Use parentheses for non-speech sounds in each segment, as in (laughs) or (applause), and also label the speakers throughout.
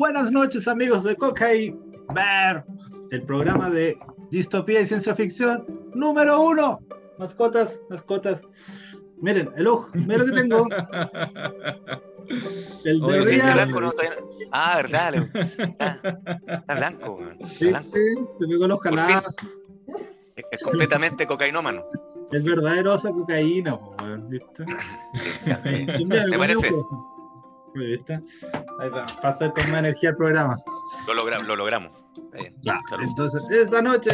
Speaker 1: Buenas noches, amigos de Cocaine Bear, el programa de distopía y ciencia ficción número uno. Mascotas, mascotas. Miren, el ojo, miren lo que tengo.
Speaker 2: El de Oye, blanco no, todavía... Ah, verdad. Está, está blanco, está
Speaker 1: sí,
Speaker 2: blanco.
Speaker 1: Sí, se ve con los jalados.
Speaker 2: Es completamente cocainómano.
Speaker 1: Es verdaderosa cocaína, ¿viste? (laughs)
Speaker 2: ¿Me parece?
Speaker 1: ¿Viste? Ahí está, pasa con más energía el programa.
Speaker 2: Lo, logra, lo logramos.
Speaker 1: Ya, entonces, esta noche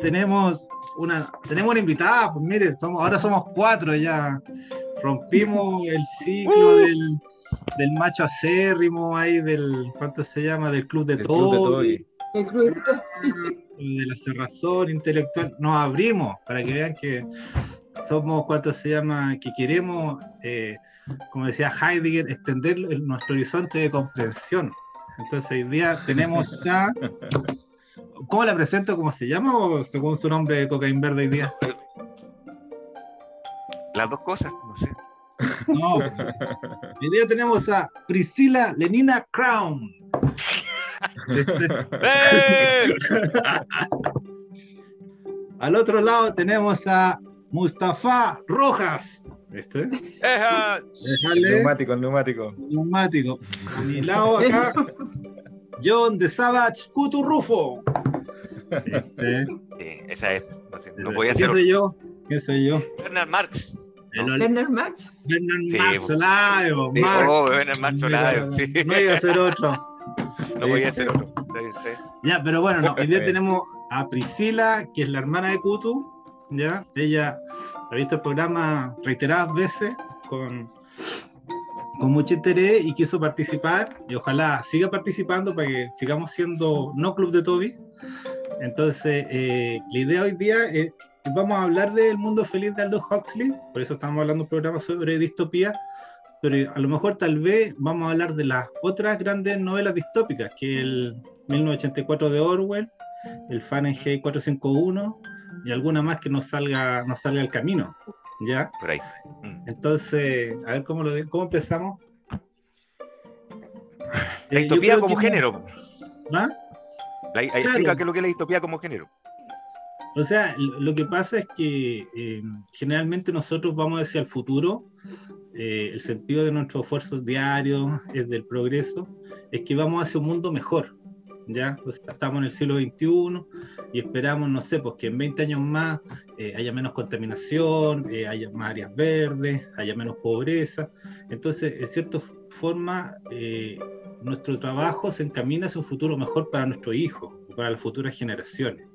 Speaker 1: tenemos una, tenemos una invitada, pues mire, somos, ahora somos cuatro ya. Rompimos (laughs) el ciclo uh. del, del, macho acérrimo ahí del, ¿cuánto se llama? Del club de todo. El club de (laughs) De la cerrazón intelectual. Nos abrimos para que vean que somos, ¿cuánto se llama? Que queremos, eh, como decía Heidegger, extender nuestro horizonte de comprensión. Entonces hoy día tenemos a... ¿Cómo la presento? ¿Cómo se llama? ¿O según su nombre de Cocaín Verde hoy día?
Speaker 2: Las dos cosas, no sé.
Speaker 1: No, hoy día tenemos a Priscila Lenina Crown. ¡Eh! (laughs) Al otro lado tenemos a Mustafa Rojas. ¿Este?
Speaker 3: Déjale. Neumático, neumático.
Speaker 1: Neumático. A mi lado acá, (laughs) John de Savage Cuturrufo.
Speaker 2: Este. Sí, esa es. No, sé, no voy a
Speaker 1: ¿Qué
Speaker 2: hacer.
Speaker 1: soy yo? ¿Qué soy yo?
Speaker 2: Bernard Marx.
Speaker 4: Bernard Marx.
Speaker 1: Bernard Marx Marx.
Speaker 2: Oh, Bernard Marx Live. Sí.
Speaker 1: No iba a ser otro.
Speaker 2: No voy a hacer otro.
Speaker 1: Ya, pero bueno, no, hoy día tenemos a Priscila, que es la hermana de Kutu, ¿ya? Ella ha visto el programa reiteradas veces con, con mucho interés y quiso participar y ojalá siga participando para que sigamos siendo no Club de Toby. Entonces, eh, la idea hoy día es, vamos a hablar del mundo feliz de Aldous Huxley, por eso estamos hablando un programa sobre distopía, pero a lo mejor tal vez vamos a hablar de las otras grandes novelas distópicas, que el 1984 de Orwell, el Fahrenheit 451 y alguna más que nos salga, nos salga al camino. ¿Ya?
Speaker 2: Por ahí.
Speaker 1: Entonces, a ver cómo, lo, cómo empezamos.
Speaker 2: La distopía como género.
Speaker 1: ¿Ah?
Speaker 2: La, claro. Explica qué es lo que es la distopía como género.
Speaker 1: O sea, lo que pasa es que eh, generalmente nosotros vamos hacia el futuro, eh, el sentido de nuestros esfuerzos diarios, es del progreso, es que vamos hacia un mundo mejor, ¿ya? O sea, estamos en el siglo XXI y esperamos, no sé, pues que en 20 años más eh, haya menos contaminación, eh, haya más áreas verdes, haya menos pobreza. Entonces, en cierta forma, eh, nuestro trabajo se encamina hacia un futuro mejor para nuestros hijos, para las futuras generaciones.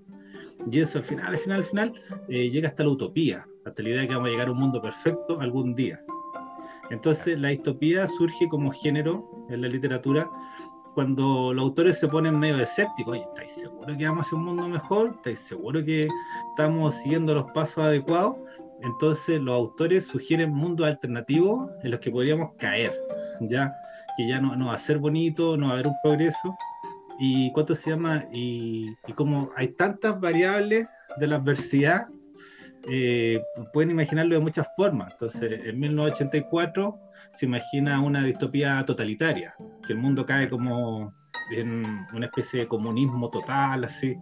Speaker 1: Y eso al final, al final, al final, eh, llega hasta la utopía, hasta la idea de que vamos a llegar a un mundo perfecto algún día. Entonces, la distopía surge como género en la literatura cuando los autores se ponen medio escépticos, oye, ¿estáis seguros que vamos hacia un mundo mejor? ¿Estáis seguros que estamos siguiendo los pasos adecuados? Entonces los autores sugieren mundos alternativos en los que podríamos caer, ya que ya no, no va a ser bonito, no va a haber un progreso. ¿Y cuánto se llama? Y, y como hay tantas variables de la adversidad, eh, pueden imaginarlo de muchas formas. Entonces, en 1984 se imagina una distopía totalitaria, que el mundo cae como en una especie de comunismo total, así,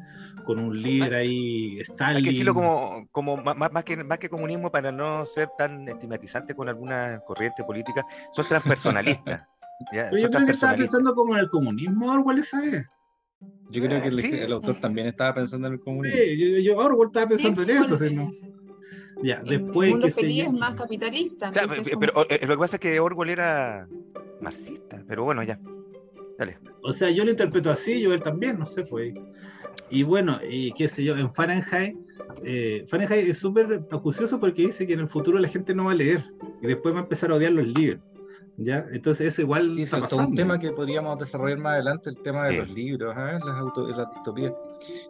Speaker 1: con un líder ahí, Stalin.
Speaker 2: Hay que decirlo como, como más, más, que, más que comunismo para no ser tan estigmatizante con alguna corriente política, son transpersonalistas. (laughs)
Speaker 1: ¿ya? Pero yo creo que estaba pensando como en el comunismo Orwell esa vez.
Speaker 3: Yo creo que el, sí. el, autor también estaba pensando en el comunismo.
Speaker 1: Sí, yo, yo Orwell estaba pensando sí, en eso. ¿sí, no? Ya, después.
Speaker 4: El mundo
Speaker 1: que
Speaker 4: feliz
Speaker 1: se...
Speaker 4: es más capitalista.
Speaker 2: O sea, pero, pero eh, lo que pasa es que Orwell era marxista, pero bueno, ya. Dale.
Speaker 1: O sea, yo lo interpreto así, yo él también, no sé, pues. Y bueno, y qué sé yo, en Fahrenheit, eh, Fahrenheit es súper acucioso porque dice que en el futuro la gente no va a leer y después va a empezar a odiar los libros. ¿Ya? Entonces eso igual
Speaker 3: sí,
Speaker 1: está
Speaker 3: es un tema que podríamos desarrollar más adelante, el tema de
Speaker 2: Sí.
Speaker 3: los libros, ¿ah? las, auto- las distopías.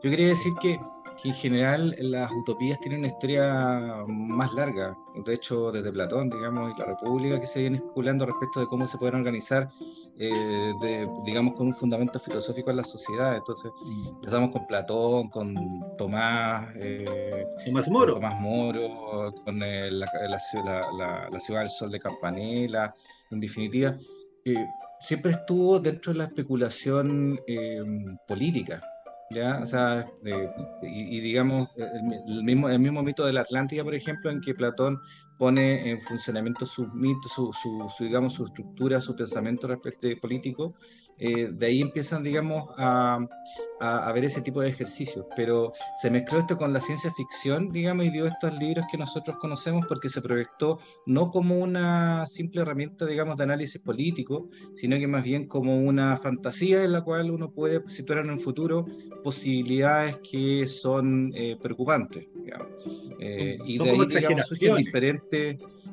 Speaker 3: Yo quería decir que, que en general las utopías tienen una historia más larga. De hecho, desde Platón, digamos, y la República, que se viene especulando respecto de cómo se pueden organizar, eh, de, digamos, con un fundamento filosófico en la sociedad. Entonces, empezamos con Platón, con Tomás, eh,
Speaker 1: Tomás
Speaker 3: con
Speaker 1: Moro.
Speaker 3: Tomás Moro, con eh, la, la, ciudad- la- la- ciudad del sol de Campanella, en definitiva. siempre estuvo dentro de la especulación eh, política. ¿Ya? O sea, y, y, digamos, el, mismo, el mismo mito de la Atlántida, por ejemplo, en que Platón pone en funcionamiento sus mitos, su, su, su, digamos, su estructura, su pensamiento respecto político, eh, de ahí empiezan, digamos, a, a, a, ver ese tipo de ejercicios. Pero se mezcló esto con la ciencia ficción, digamos, y dio estos libros que nosotros conocemos porque se proyectó no como una simple herramienta, digamos, de análisis político, sino que más bien como una fantasía en la cual uno puede situar en el futuro posibilidades que son eh, preocupantes, digamos. Eh, y de ahí, digamos, surgen diferentes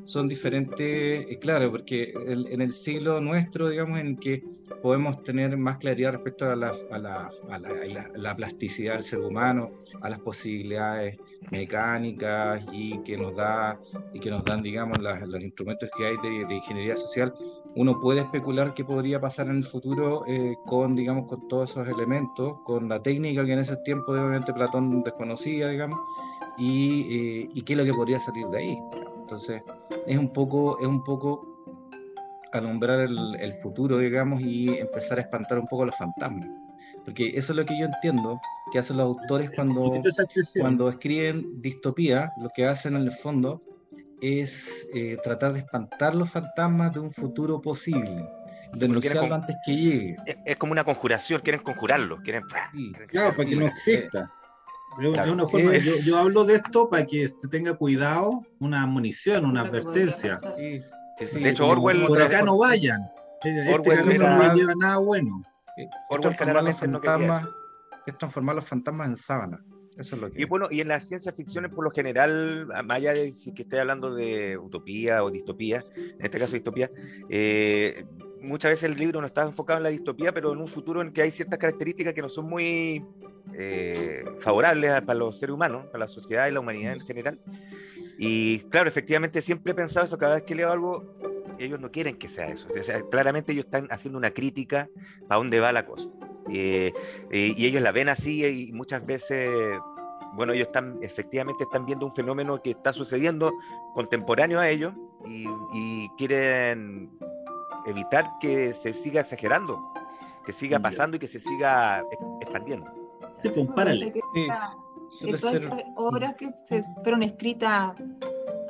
Speaker 3: son diferentes, eh, claro, porque el, en el siglo nuestro, digamos, en que podemos tener más claridad respecto a la, a, la, a, la, a la, plasticidad del ser humano, a las posibilidades mecánicas y que nos da y que nos dan, digamos, las, los instrumentos que hay de, de, ingeniería social, uno puede especular qué podría pasar en el futuro eh, con, digamos, con todos esos elementos, con la técnica que en ese tiempo, obviamente, Platón desconocía, digamos, y, eh, y qué es lo que podría salir de ahí. Entonces, es un poco, es un poco alumbrar el, el, futuro, digamos, y empezar a espantar un poco los fantasmas. Porque eso es lo que yo entiendo que hacen los autores cuando, cuando escriben distopía, lo que hacen en el fondo es eh, tratar de espantar los fantasmas de un futuro posible, denunciarlo antes que llegue.
Speaker 2: Es, es, como una conjuración, quieren conjurarlo, quieren...
Speaker 1: Sí, quieren claro, para que no exista. Claro. Una forma, es... yo, yo, hablo de esto para que se tenga cuidado, una munición, una advertencia.
Speaker 2: Sí, sí, de hecho, Orwell.
Speaker 1: Por acá no vayan. Este Orwell era... no lleva nada bueno.
Speaker 3: Orwell claramente no quería es transformar los fantasmas en sábana. Eso es lo que
Speaker 2: y bueno, y en las ciencias ficciones, por lo general, más allá de si que esté hablando de utopía o distopía, en este caso distopía, eh, muchas veces el libro no está enfocado en la distopía, pero en un futuro en que hay ciertas características que no son muy eh, favorables para los seres humanos, para la sociedad y la humanidad en general. Y claro, efectivamente siempre he pensado eso, cada vez que leo algo, ellos no quieren que sea eso. O sea, claramente ellos están haciendo una crítica a dónde va la cosa. Y ellos la ven así y muchas veces, bueno, ellos están, efectivamente están viendo un fenómeno que está sucediendo contemporáneo a ellos y quieren evitar que se siga exagerando, que siga pasando y que se siga expandiendo.
Speaker 1: Sí, compárale.
Speaker 4: Sí, ser... obras que se fueron escritas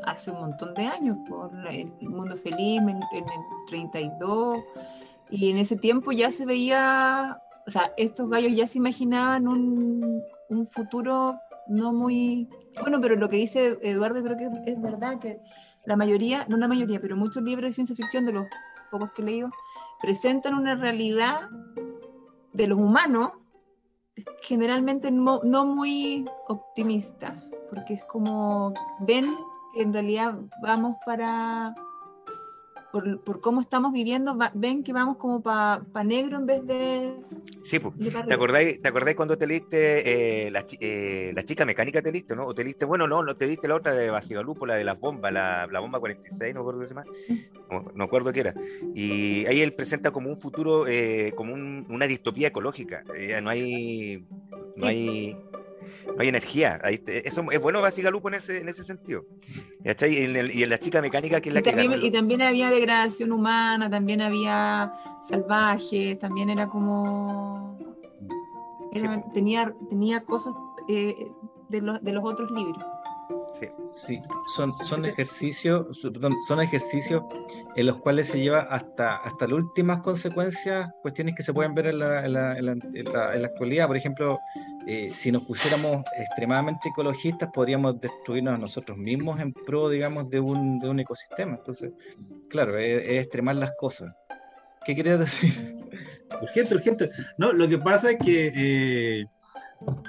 Speaker 4: hace un montón de años por el Mundo Feliz en, en el 32 y en ese tiempo ya se veía o sea, estos gallos ya se imaginaban un, un, futuro no muy bueno, pero lo que dice Eduardo creo que es, es, verdad, que la mayoría, no la mayoría, pero muchos libros de ciencia ficción, de los pocos que he leído, presentan una realidad de los humanos generalmente no, no muy optimista, porque es como ven que en realidad vamos para por, por, cómo estamos viviendo, va, ven que vamos como para pa negro en vez de.
Speaker 2: Sí, pues. ¿Te acordáis, ¿Te acordáis cuando te leíste eh, la, eh, la, chica mecánica? ¿Te leíste, no? ¿O te leíste, bueno, no, no te leíste la otra de Basigalupo, la de las bombas, la, la bomba 46, no recuerdo qué se llama? No, no acuerdo qué era. Y ahí él presenta como un futuro, eh, como un, una distopía ecológica. Eh, no hay. No hay no hay energía. Ahí, eso es bueno Basigalupo en ese, en ese sentido. Y en, el, y en, la chica mecánica que es la
Speaker 4: y
Speaker 2: que
Speaker 4: también, y también había degradación humana, también había salvajes, también era como... Era, sí. tenía, tenía cosas eh, de, los, de los otros libros.
Speaker 3: Sí, sí. Son, son ejercicios, perdón, son ejercicios en los cuales se lleva hasta, hasta las últimas consecuencias, cuestiones que se pueden ver en la, en la, en la, en la actualidad. Por ejemplo, eh, si nos pusiéramos extremadamente ecologistas, podríamos destruirnos a nosotros mismos en pro, digamos, de un, de un ecosistema. Entonces, claro, es, extremar las cosas. ¿Qué querías decir?
Speaker 1: Urgente, urgente. No, lo que pasa es que eh,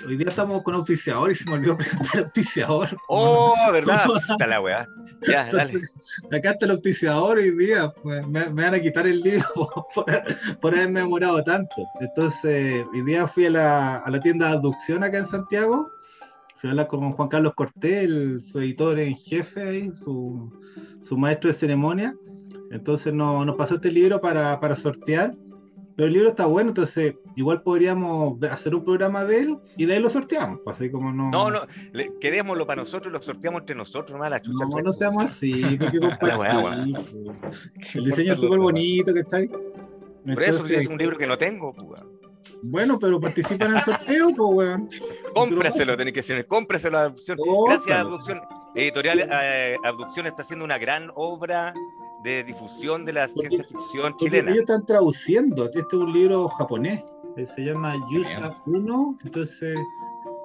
Speaker 1: hoy día estamos con auspiciador y se me olvidó presentar el auspiciador.
Speaker 2: Oh, ¿verdad? (laughs) Está la weá. Ya,
Speaker 1: Entonces, dale. Acá está el auspiciador hoy día. Pues, me, me, van a quitar el libro (laughs) por, por, haberme demorado tanto. Entonces, hoy día fui a la, a la tienda de abducción acá en Santiago. Fui a hablar con Juan Carlos Cortés, el, su editor en jefe, ahí, su, su maestro de ceremonia. Entonces nos, nos pasó este libro para, para sortear. Pero el libro está bueno, entonces igual podríamos hacer un programa de él y de ahí lo sorteamos. Pues así como no.
Speaker 2: No, no, le, quedémoslo para nosotros, lo sorteamos entre nosotros, nomás la chucha.
Speaker 1: No, no seamos así, (laughs) porque compartir, (laughs) el diseño es súper bonito, ¿cachai?
Speaker 2: Por eso es un libro que no tengo, pues.
Speaker 1: Bueno, pero participa en el sorteo, pues, weón.
Speaker 2: Cómpraselo, tenés que decir, cómpraselo a Abducción. Gracias a Abducción. Editorial eh, Abducción está haciendo una gran obra de difusión de la ciencia ficción chilena.
Speaker 1: Ellos están traduciendo. Este es un libro japonés. Eh, se llama Yusa 1. Entonces,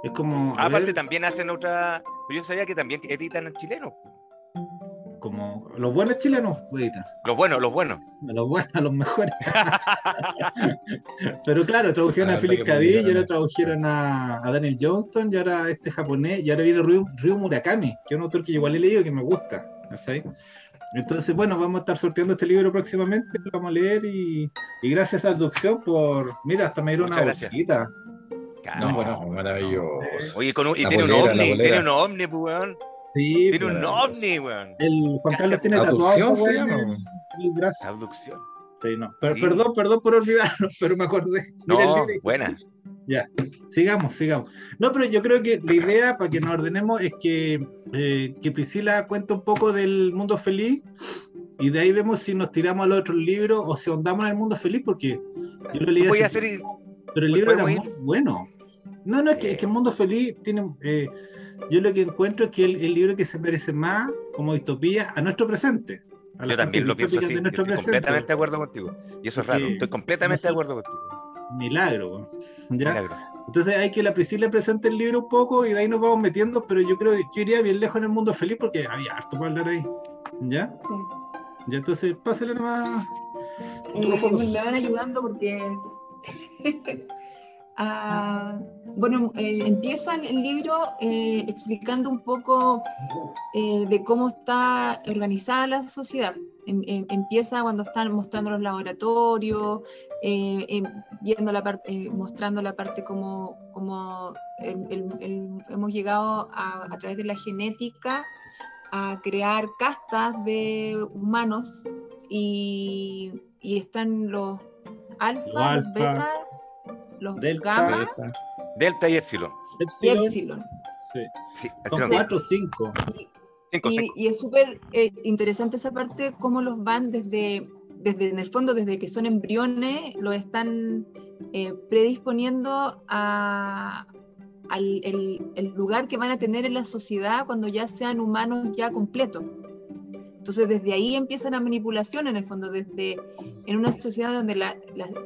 Speaker 1: es como.
Speaker 2: Aparte, también hacen otra. Yo sabía que también editan en chileno
Speaker 1: como los buenos chilenos
Speaker 2: Los buenos, los buenos.
Speaker 1: Los buenos, los mejores. (laughs) Pero claro, tradujeron a, Philip K. y ahora tradujeron a, Daniel Johnston, y ahora este japonés, y ahora viene Ryu, Murakami, que es un autor que igual he leído que me gusta. Entonces, bueno, vamos a estar sorteando este libro próximamente, lo vamos a leer y, gracias a la traducción por, mira, hasta me dieron una bolsita.
Speaker 3: No, bueno, maravilloso.
Speaker 2: Oye, con un, y tiene un ovni, tiene un ovni, pues,
Speaker 1: Sí,
Speaker 2: tiene un ovni, weón.
Speaker 1: El Juan Carlos tiene tatuado. Se llama,
Speaker 2: Abducción.
Speaker 1: Sí, no. Perdón, perdón por olvidarlo, (laughs) pero me acordé.
Speaker 2: No, buena.
Speaker 1: Ya, sigamos, sigamos. No, pero yo creo que la idea, para que nos ordenemos, es que, eh, que Priscila cuente un poco del mundo feliz y de ahí vemos si nos tiramos al otro libro o si ahondamos en el mundo feliz, porque
Speaker 2: yo lo leí. Voy a hacer...
Speaker 1: Pero el libro era muy bueno. No, no, es que, es que el mundo feliz tiene. Eh, yo lo que encuentro es que el, el libro que se parece más como distopía a nuestro presente.
Speaker 2: yo también lo pienso así, estoy completamente de acuerdo contigo. Y eso es raro, estoy completamente de acuerdo contigo.
Speaker 1: Milagro, ¿ya? Entonces hay que la Priscila presente el libro un poco y de ahí nos vamos metiendo, pero yo creo que yo iría bien lejos en el mundo feliz porque había harto para hablar ahí. ¿Ya? Sí. Ya entonces pásale nomás.
Speaker 4: Eh, me van ayudando porque (laughs) Ah, bueno, eh, empieza el libro eh, explicando un poco eh, de cómo está organizada la sociedad. Em, em, empieza cuando están mostrando los laboratorios, em, viendo la parte, mostrando la parte como, como hemos llegado a, a, través de la genética a crear castas de humanos y, y están los alfa, los beta los delta, gamma,
Speaker 2: delta, y epsilon.
Speaker 4: Y epsilon.
Speaker 1: Sí. Son cuatro cinco.
Speaker 4: Y, es súper eh, interesante esa parte, cómo los van desde, desde, en el fondo, desde que son embriones, lo están eh, predisponiendo a, al el, el, lugar que van a tener en la sociedad cuando ya sean humanos ya completos. Entonces desde ahí empieza la manipulación en el fondo, desde en una sociedad donde la,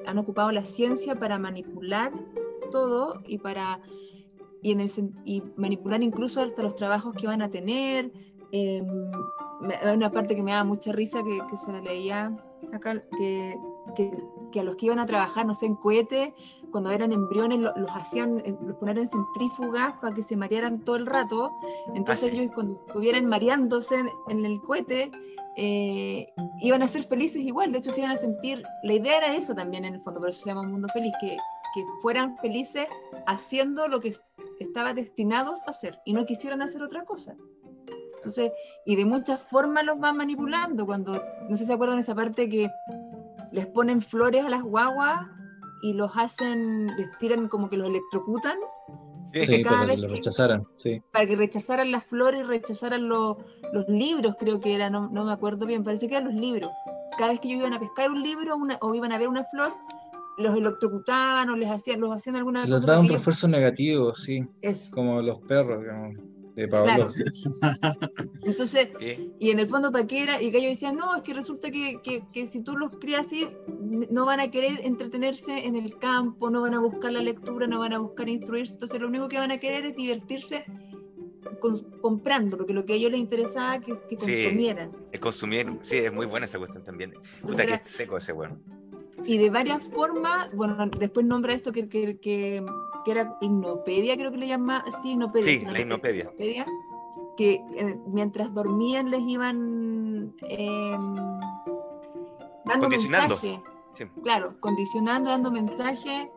Speaker 4: han ocupado la ciencia para manipular todo y para y, en el, y manipular incluso hasta los trabajos que van a tener. Eh, una parte que me da mucha risa que, que se la leía acá, que, que, que, a los que iban a trabajar, no sé, en cohete, cuando eran embriones los hacían, eh, los ponían en centrífugas para que se marearan todo el rato. Entonces ellos cuando estuvieran mareándose en, el cohete, eh, iban a ser felices igual. De hecho, se iban a sentir, la idea era eso también en el fondo, por eso se llama un mundo feliz, que, que fueran felices haciendo lo que estaban destinados a hacer y no quisieran hacer otra cosa. Entonces, y de muchas formas los van manipulando. Cuando, no sé si se acuerdan esa parte que les ponen flores a las guaguas y los hacen, les tiran como que los electrocutan.
Speaker 3: Sí, para que lo rechazaran, sí.
Speaker 4: Para que rechazaran las flores, rechazaran los, los libros, creo que era, no, no, me acuerdo bien, parece que eran los libros. Cada vez que ellos iban a pescar un libro una, o iban a ver una flor, los electrocutaban o les hacían, los hacían alguna
Speaker 3: Se les daba un refuerzo negativo, sí. Como los perros, digamos de Pablo. (laughs)
Speaker 4: Entonces, y en el fondo, ¿para qué era? Y que ellos decían, no, es que resulta que, que, si tú los crías así, no van a querer entretenerse en el campo, no van a buscar la lectura, no van a buscar instruirse, entonces lo único que van a querer es divertirse comprando, porque lo que a ellos les interesaba que, que consumieran.
Speaker 2: Sí, consumieron, sí, es muy buena esa cuestión también. Puta que seco ese bueno.
Speaker 4: Y de varias formas, bueno, después nombra esto que, que, que, era Hipnopedia, creo que le llama, sí, Hipnopedia.
Speaker 2: Sí, la Hipnopedia.
Speaker 4: Que eh, mientras dormían les iban eh, dando mensaje. Claro, condicionando, dando mensaje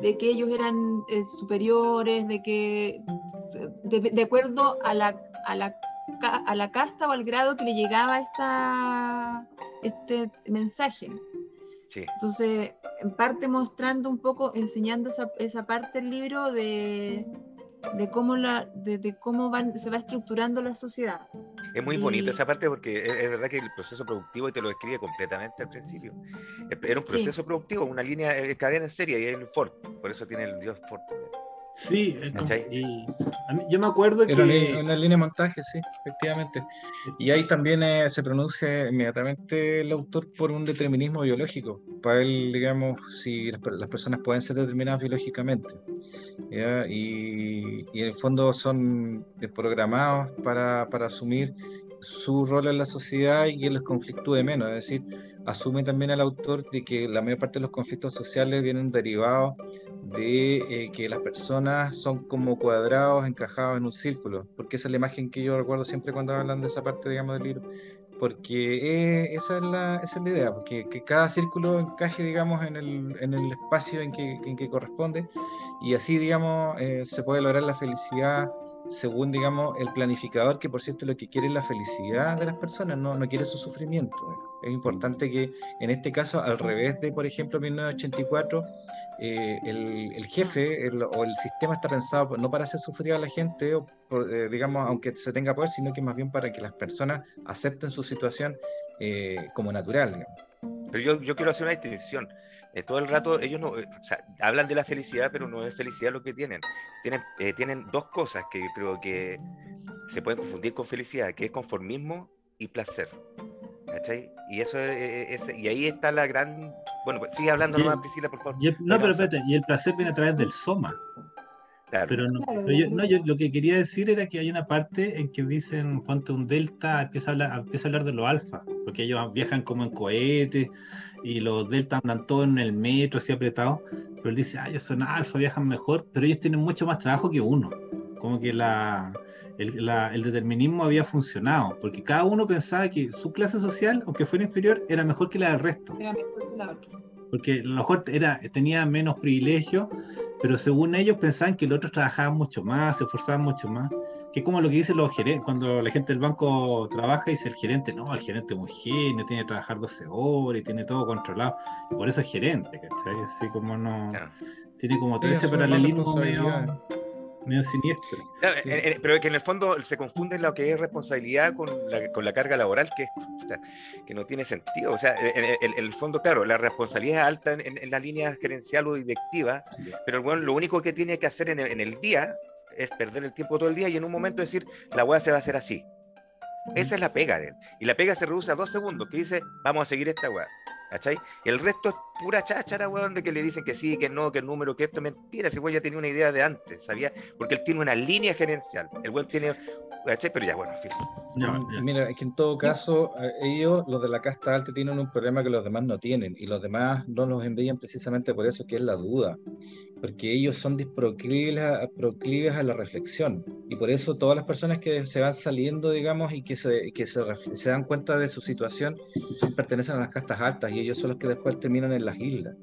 Speaker 4: de que ellos eran eh, superiores, de que de, acuerdo a la, a, la, a la casta o al grado que le llegaba esta, este mensaje. Entonces, en parte mostrando un poco, enseñando esa, esa parte del libro de, de cómo, la, de, cómo van, se va estructurando la sociedad.
Speaker 2: Es muy bonito esa parte porque es, verdad que el proceso productivo, y te lo describe completamente al principio, era un proceso productivo, una línea, de cadena en serie, y el Ford, por eso tiene el dios Ford.
Speaker 1: Sí, y yo me acuerdo que...
Speaker 3: Una línea de montaje, sí, efectivamente. Y ahí también eh, se pronuncia inmediatamente el autor por un determinismo biológico. Para él, digamos, si las, personas pueden ser determinadas biológicamente. Y, y, en el fondo son programados para, para asumir su rol en la sociedad y que les conflictúe menos. Es decir, asume también el autor de que la mayor parte de los conflictos sociales vienen derivados de eh, que las personas son como cuadrados encajados en un círculo, porque esa es la imagen que yo recuerdo siempre cuando hablan de esa parte, digamos, del libro, porque eh, esa, es la, esa, es la, idea, porque que cada círculo encaje, digamos, en el, en el espacio en que, en que, corresponde, y así, digamos, eh, se puede lograr la felicidad según, digamos, el planificador, que por cierto lo que quiere es la felicidad de las personas, no, no quiere su sufrimiento. Es importante que en este caso, al revés de, por ejemplo, 1984, eh, el, el, jefe o el sistema está pensado no para hacer sufrir a la gente, o eh, digamos, aunque se tenga poder, sino que más bien para que las personas acepten su situación eh, como natural.
Speaker 2: Pero yo, yo quiero hacer una distinción. Todo el rato ellos no, o sea, hablan de la felicidad, pero no es felicidad lo que tienen. Tienen, tienen dos cosas que yo creo que se pueden confundir con felicidad, que es conformismo y placer. Y eso es, y ahí está la gran. Bueno, pues sigue hablando nomás, Priscila, por favor.
Speaker 1: no, pero espérate, y el placer viene a través del soma. Claro. Pero no, yo, no, yo lo que quería decir era que hay una parte en que dicen cuánto un delta empieza a hablar, empieza a hablar de los alfa, porque ellos viajan como en cohetes y los delta andan todos en el metro así apretados, pero él dice, ah, ellos son alfa, viajan mejor, pero ellos tienen mucho más trabajo que uno. Como que la, el, determinismo había funcionado, porque cada uno pensaba que su clase social, aunque fuera inferior, era mejor que la del resto. Era mejor que la otra. Porque a lo mejor era, tenía menos privilegios, pero según ellos pensaban que los otros trabajaban mucho más, se esforzaban mucho más. Que es como lo que dicen los gerentes, cuando la gente del banco trabaja, y dice el gerente, no, el gerente es muy genio, tiene que trabajar 12 horas y tiene todo controlado. Y por eso es gerente, ¿cachai? Así como no. Tiene como 13 paralelismos medio medio siniestro.
Speaker 2: pero que en el fondo se confunde lo que es responsabilidad con la, con la carga laboral, que, que no tiene sentido. O sea, en, el fondo, claro, la responsabilidad es alta en, la línea gerencial o directiva, pero bueno, lo único que tiene que hacer en el, día es perder el tiempo todo el día y en un momento decir, la hueá se va a hacer así. Esa es la pega de él. Y la pega se reduce a dos segundos, que dice, vamos a seguir esta hueá. ¿Cachai? Y el resto es pura cháchara, weón, de que le dicen que sí, que no, que el número, que esto, mentira. Ese weón ya tenía una idea de antes, ¿sabía? Porque él tiene una línea gerencial. El weón tiene, ¿cachai? Pero ya, bueno,
Speaker 3: Mira, es que en todo caso, eh, ellos, los de la casta alta, tienen un problema que los demás no tienen. Y los demás no los envían precisamente por eso, que es la duda porque ellos son proclives a, proclives a la reflexión. Y por eso todas las personas que se van saliendo, digamos, y que se, que se, se dan cuenta de su situación, son, pertenecen a las castas altas y ellos son los que después terminan en las islas.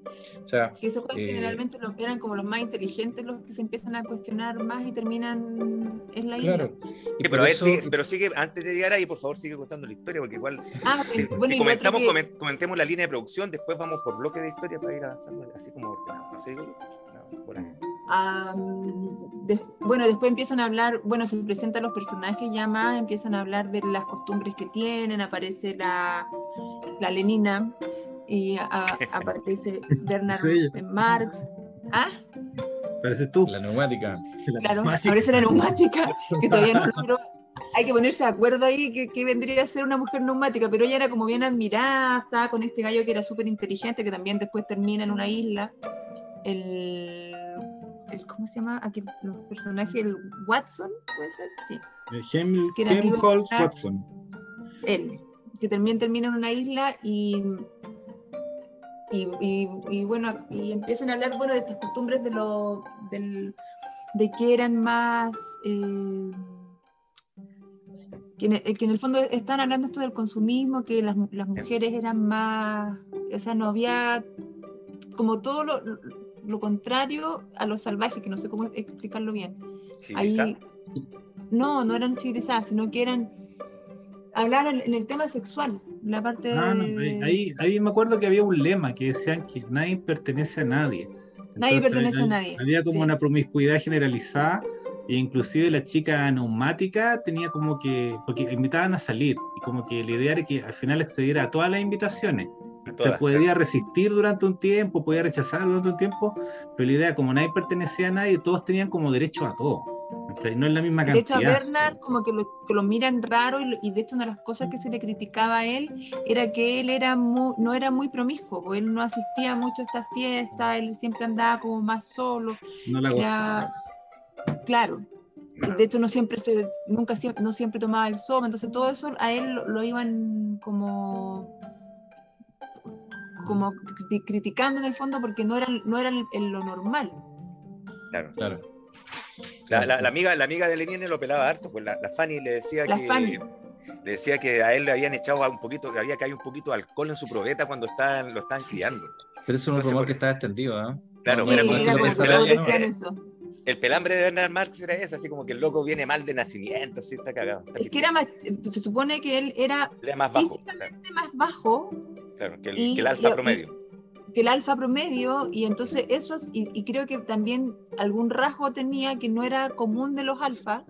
Speaker 3: O sea,
Speaker 4: eso eh, generalmente los eran como los más inteligentes los que se empiezan a cuestionar más y terminan en la isla. Claro.
Speaker 2: pero, sigue, pero sigue, antes de llegar ahí, por favor, sigue contando la historia, porque igual ah, eh, bueno, si comentamos, comentemos la línea de producción, después vamos por bloque de historia para ir avanzando así como ordenado. ¿sí?
Speaker 4: bueno, después empiezan a hablar, bueno, se presentan los personajes ya más, empiezan a hablar de las costumbres que tienen, aparece la, la Lenina y aparece (laughs) Bernard Marx. ¿Ah?
Speaker 1: Aparece tú.
Speaker 3: La neumática.
Speaker 4: claro, aparece la neumática, que todavía no hay que ponerse de acuerdo ahí que, vendría a ser una mujer neumática, pero ella era como bien admirada, estaba con este gallo que era súper inteligente, que también después termina en una isla el, el, ¿cómo se llama? Aquí los personajes, el Watson, ¿puede ser? Sí.
Speaker 1: El Watson.
Speaker 4: Él, que también termina en una isla y, y, y, bueno, y empiezan a hablar, bueno, de estas costumbres de lo, del, de que eran más... Eh, que en, el, fondo están hablando esto del consumismo, que las, las mujeres eran más, o sea, no había como todo lo, lo contrario a los salvajes, que no sé cómo explicarlo bien. Ahí, no, no eran civilizadas, sino que eran hablar en, el tema sexual, la parte
Speaker 1: ah, ahí, ahí me acuerdo que había un lema que decían que nadie pertenece a nadie.
Speaker 4: nadie pertenece a nadie.
Speaker 1: Había como una promiscuidad generalizada E inclusive la chica neumática tenía como que, porque invitaban a salir, y como que la idea era que al final accediera a todas las invitaciones. Se podía resistir durante un tiempo, podía rechazar durante un tiempo, pero la idea, como nadie pertenecía a nadie, todos tenían como derecho a todo. No es la misma cantidad.
Speaker 4: De hecho, a Bernard como que lo, lo miran raro y, de hecho una de las cosas que se le criticaba a él era que él era no era muy promiscuo, porque él no asistía mucho a estas fiestas, él siempre andaba como más solo.
Speaker 1: No la
Speaker 4: Claro. De hecho, no siempre se, nunca no siempre tomaba el sol, entonces todo eso a él lo iban como como criticando en el fondo porque no era, no era lo normal.
Speaker 2: Claro, claro. La, amiga, la amiga de Lenin lo pelaba harto, pues la, Fanny le decía que le decía que a él le habían echado un poquito, que había que hay un poquito de alcohol en su probeta cuando estaban, lo estaban criando.
Speaker 3: Pero eso es un rumor que estaba extendido, ¿ah?
Speaker 2: Claro,
Speaker 4: sí, era como, todos decían eso
Speaker 2: el pelambre de Bernard Marx era ese, así como que el loco viene mal de nacimiento, así está cagado.
Speaker 4: es que era más, se supone que él era,
Speaker 2: más bajo,
Speaker 4: físicamente más bajo.
Speaker 2: Claro, que el, alfa promedio.
Speaker 4: Que el alfa promedio, y entonces eso, y, creo que también algún rasgo tenía que no era común de los alfa,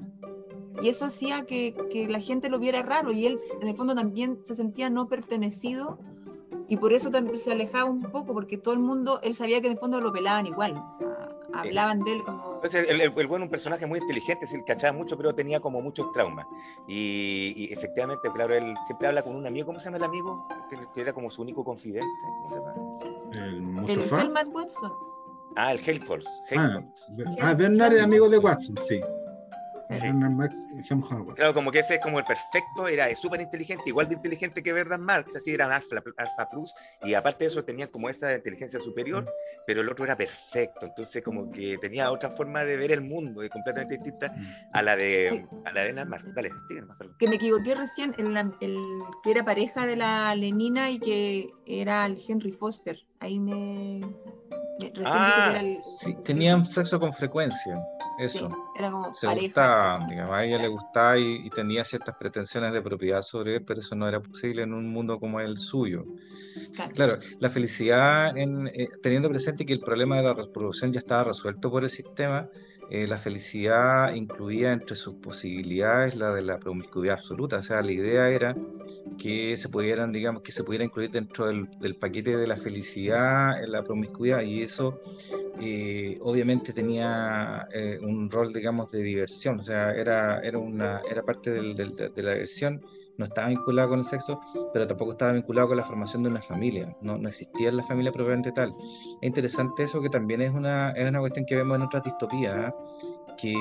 Speaker 4: y eso hacía que, que la gente lo viera raro, y él en el fondo también se sentía no pertenecido y por eso también se alejaba un poco, porque todo el mundo, él sabía que en el fondo lo pelaban igual, o sea, hablaban de él como...
Speaker 2: el, el, bueno, un personaje muy inteligente, sí, cachaba mucho, pero tenía como muchos traumas. Y, efectivamente, claro, él siempre habla con un amigo, ¿cómo se llama el amigo? Que, era como su único confidente, ¿cómo se
Speaker 1: llama?
Speaker 4: El Helmut Watson.
Speaker 2: Ah, el Helmholtz.
Speaker 1: Ah, ah, Bernard es amigo de Watson, sí.
Speaker 2: Claro, como que ese es como el perfecto, era súper inteligente, igual de inteligente que Bernard Marx, así eran alfa, alfa plus, y aparte de eso tenían como esa inteligencia superior, pero el otro era perfecto, entonces como que tenía otra forma de ver el mundo, completamente distinta a la de, a la de Bernard Marx. Dale, sigue
Speaker 4: Que me equivoqué recién, el, el, que era pareja de la Lenina y que era el Henry Foster, ahí me...
Speaker 3: ah, sí, tenían sexo con frecuencia. Eso.
Speaker 4: era como
Speaker 3: se gustaba, digamos, a ella le gustaba y, tenía ciertas pretensiones de propiedad sobre él, pero eso no era posible en un mundo como el suyo. Claro, la felicidad, en, eh, teniendo presente que el problema de la reproducción ya estaba resuelto por el sistema, eh, la felicidad incluía entre sus posibilidades la de la promiscuidad absoluta. O sea, la idea era que se pudieran, digamos, que se pudiera incluir dentro del, paquete de la felicidad en la promiscuidad y eso eh, obviamente tenía eh, un rol, digamos, de diversión. O sea, era, era, una, era parte de la diversión no estaba vinculado con el sexo, pero tampoco estaba vinculado con la formación de una familia, no, existía la familia propiamente tal. Es interesante eso que también es una, es una cuestión que vemos en otras distopías, ¿ah? que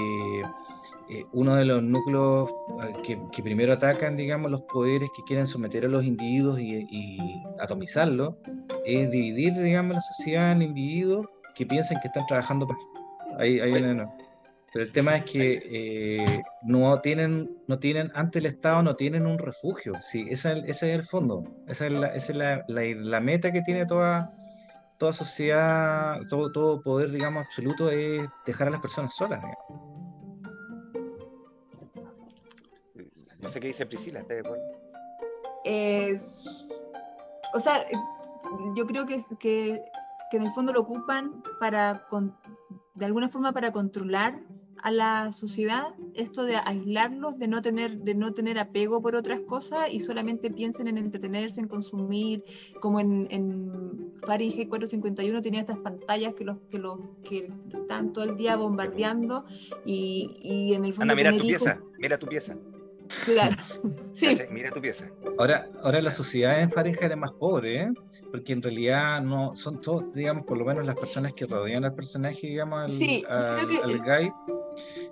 Speaker 3: eh, uno de los núcleos ah, que, que, primero atacan, digamos, los poderes que quieren someter a los individuos y, y atomizarlos, es dividir, digamos, la sociedad en individuos que piensan que están trabajando para... Ahí, ahí viene, no. Pero el tema es que eh, no, tienen, no tienen, ante el Estado no tienen un refugio. Sí, ese, es el fondo. Esa es, la, esa es la, la, meta que tiene toda, toda sociedad, todo, todo poder, digamos, absoluto, es dejar a las personas solas.
Speaker 2: No sé qué dice Priscila, ¿está de acuerdo?
Speaker 4: o sea, yo creo que, que, que, en el fondo lo ocupan para, de alguna forma, para controlar a la sociedad esto de aislarlos, de no tener, de no tener apego por otras cosas y solamente piensen en entretenerse, en consumir, como en, en Fahrenheit 451 tenía estas pantallas que los que los que están todo el día bombardeando y, y en el fondo
Speaker 2: mira tu pieza, mira tu pieza.
Speaker 4: Claro, (laughs) sí.
Speaker 2: Mira tu pieza.
Speaker 3: Ahora, ahora la sociedad en Fahrenheit es más pobre, ¿eh? Porque en realidad no son todos, digamos, por lo menos las personas que rodean al personaje, digamos, al, al, guy,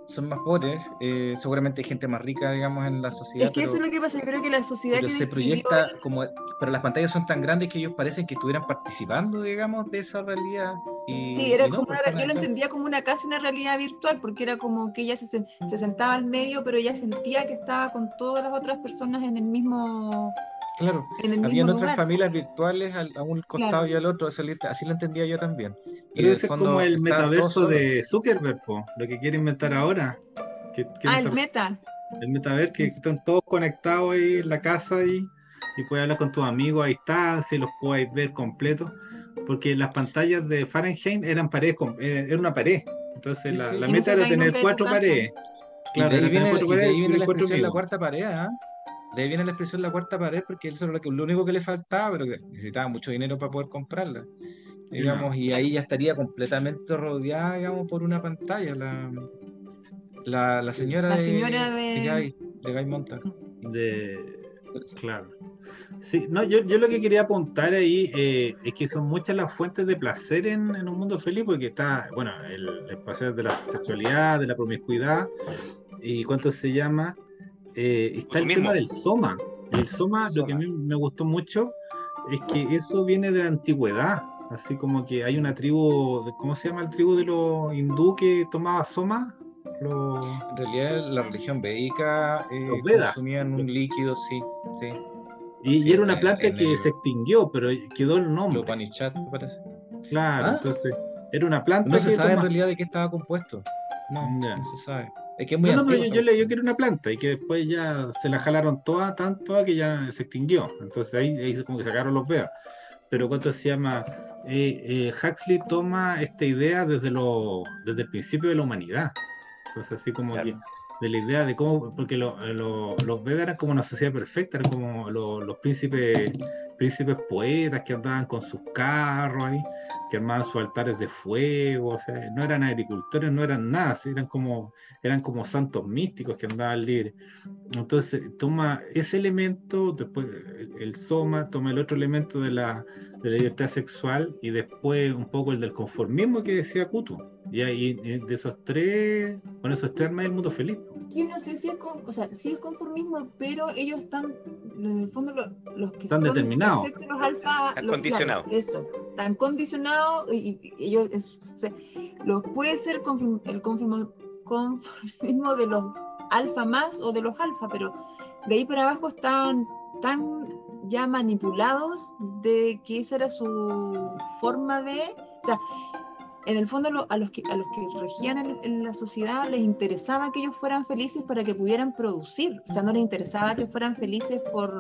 Speaker 3: son más pobres, eh, seguramente hay gente más rica, digamos, en la sociedad.
Speaker 4: Es que eso es lo que pasa, yo creo que la sociedad
Speaker 3: que
Speaker 4: se
Speaker 3: proyecta como, pero las pantallas son tan grandes que ellos parecen que estuvieran participando, digamos, de esa realidad. Y,
Speaker 4: sí, era como pues, yo lo entendía como una casi una realidad virtual, porque era como que ella se, se sentaba al medio, pero ella sentía que estaba con todas las otras personas en el mismo
Speaker 3: Claro, había otras familias virtuales a un costado y al otro, así lo entendía yo también.
Speaker 1: Y Pero ese es como el metaverso de Zuckerberg, lo que quiere inventar ahora.
Speaker 4: ah, el meta.
Speaker 1: El metaverso, que están todos conectados ahí en la casa y, y puedes hablar con tus amigos a distancia y los puedes ver completos. Porque las pantallas de Fahrenheit eran paredes, eh, era una pared, Entonces la, la meta era tener cuatro paredes.
Speaker 3: Claro, de ahí viene, de ahí viene la la cuarta pared, ¿ah? De ahí viene la expresión la cuarta pared, porque eso era lo, único que le faltaba, pero que necesitaba mucho dinero para poder comprarla. Digamos, y ahí ya estaría completamente rodeada, digamos, por una pantalla. La, la, la señora,
Speaker 4: la señora de,
Speaker 3: de, Guy, de Guy Monta.
Speaker 1: De, claro. Sí, no, yo, yo, lo que quería apuntar ahí eh, es que son muchas las fuentes de placer en, en, un mundo feliz, porque está, bueno, el, el placer de la sexualidad, de la promiscuidad, y cuánto se llama, eh, está el tema del soma. El soma, lo que a mí me gustó mucho es que eso viene de la antigüedad, así como que hay una tribu, ¿cómo se llama el tribu de los hindú que tomaba soma?
Speaker 3: En realidad la religión védica eh, consumían un líquido, sí, sí.
Speaker 1: Y, era una planta que se extinguió, pero quedó el nombre.
Speaker 3: Upanishad, me parece.
Speaker 1: Claro, ¿Ah? entonces era una planta.
Speaker 3: No se sabe en realidad de qué estaba compuesto. No, no se sabe.
Speaker 1: Es que es muy no, no, pero yo, yo que era una planta y que después ya se la jalaron toda, tanto que ya se extinguió. Entonces ahí, ahí como que sacaron los veas. Pero ¿cuánto se llama? Eh, eh, Huxley toma esta idea desde, lo, desde el principio de la humanidad. Entonces así como que de la idea de cómo, porque lo, lo, los Vedas eran como una sociedad perfecta, eran como lo, los príncipes, príncipes poetas que andaban con sus carros ahí, que armaban sus altares de fuego, no eran agricultores, no eran nada, eran como, eran como santos místicos que andaban libres. Entonces toma ese elemento, después el, el soma, toma el otro elemento de la, de la libertad sexual y después un poco el del conformismo que decía Kutu. Y ahí de esos tres, con esos tres armas el mundo feliz.
Speaker 4: Yo no sé si es, con, o sea, si es conformismo, pero ellos están, en el fondo, los, los que
Speaker 1: están
Speaker 4: son,
Speaker 1: determinados.
Speaker 4: Los alfa,
Speaker 2: están los, condicionados.
Speaker 4: Claro, eso, están condicionados y, y ellos, es, o sea, los puede ser conform, el conformismo, conformismo de los alfa más o de los alfa, pero de ahí para abajo están tan ya manipulados de que esa era su forma de, o sea, en el fondo a los que, a los que regían en, la sociedad les interesaba que ellos fueran felices para que pudieran producir, o sea, no les interesaba que fueran felices por,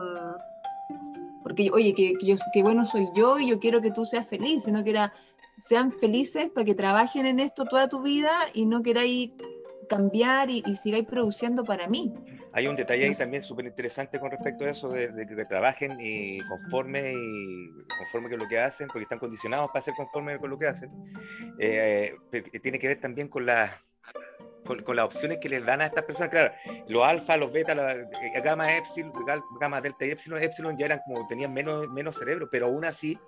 Speaker 4: porque, oye, que, que, yo, que bueno soy yo y yo quiero que tú seas feliz, sino que era, sean felices para que trabajen en esto toda tu vida y no queráis cambiar y, y sigáis produciendo para mí.
Speaker 2: Hay un detalle ahí también súper interesante con respecto a eso, de, de, que trabajen y conforme y conforme con lo que hacen, porque están condicionados para ser conforme con lo que hacen. Eh, tiene que ver también con la, con, con, las opciones que les dan a estas personas. Claro, los alfa, los beta, la, eh, gamma, epsilon, gamma, delta y epsilon, epsilon ya eran como tenían menos, menos cerebro, pero aún así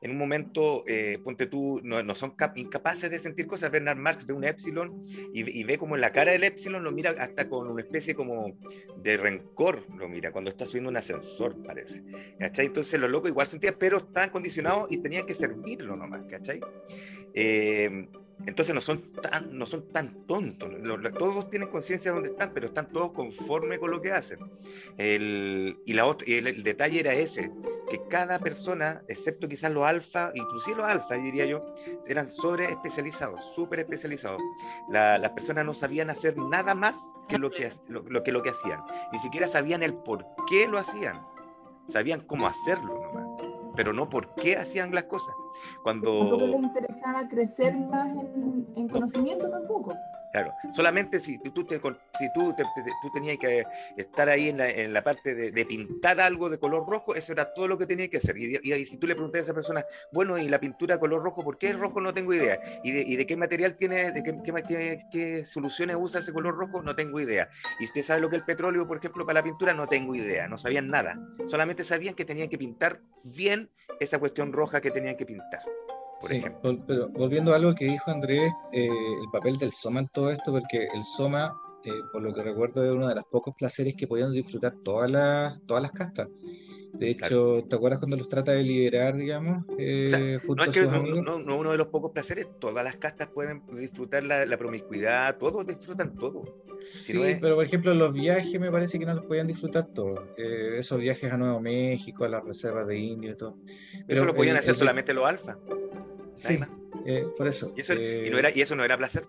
Speaker 2: en un momento, eh, ponte tú, no, no son incapaces de sentir cosas. Bernard Marx ve un epsilon y, y, ve como en la cara del epsilon lo mira hasta con una especie como de rencor, lo mira, cuando está subiendo un ascensor, parece. ¿Cachai? Entonces los locos igual sentían, pero estaban condicionados y tenían que servirlo nomás, ¿cachai? Eh, entonces no son tan, no son tan tontos. Todos tienen conciencia de dónde están, pero están todos conformes con lo que hacen. El, y la otra, y el, el, detalle era ese, que cada persona, excepto quizás los alfa, inclusive los alfa, diría yo, eran sobre especializados, súper especializados. La, las personas no sabían hacer nada más que lo que, lo, lo, que lo que hacían. Ni siquiera sabían el por qué lo hacían. Sabían cómo hacerlo nomás pero no por qué hacían las cosas. Cuando...
Speaker 4: Tampoco les interesaba crecer más en, en conocimiento tampoco.
Speaker 2: Claro, solamente si tú, te, si tú, te, te, tú tenías que estar ahí en la, en la parte de, de, pintar algo de color rojo, eso era todo lo que tenías que hacer. Y, y, y, si tú le preguntas a esa persona, bueno, ¿y la pintura de color rojo, por qué es rojo? No tengo idea. ¿Y de, y de qué material tiene, de qué, qué, qué, qué, soluciones usa ese color rojo? No tengo idea. ¿Y usted sabe lo que es el petróleo, por ejemplo, para la pintura? No tengo idea. No sabían nada. Solamente sabían que tenían que pintar bien esa cuestión roja que tenían que pintar por
Speaker 3: sí. Pero volviendo a algo que dijo Andrés, eh, el papel del Soma en todo esto, porque el Soma, eh, por lo que recuerdo, es uno de los pocos placeres que podían disfrutar todas las, todas las castas. De hecho, claro. ¿te acuerdas cuando los trata de liberar, digamos? Eh,
Speaker 2: o sea, junto no es que no, no, no, uno de los pocos placeres, todas las castas pueden disfrutar la, la promiscuidad, todos disfrutan todo.
Speaker 3: Sí, pero por ejemplo, los viajes me parece que no los podían disfrutar todos. Eh, esos viajes a Nuevo México, a las reservas de indios y todo.
Speaker 2: Pero eso lo podían el, hacer solamente los alfa.
Speaker 3: Sí, eh, por eso.
Speaker 2: ¿Y eso, eh, ¿Y, no era, ¿Y eso no era placer?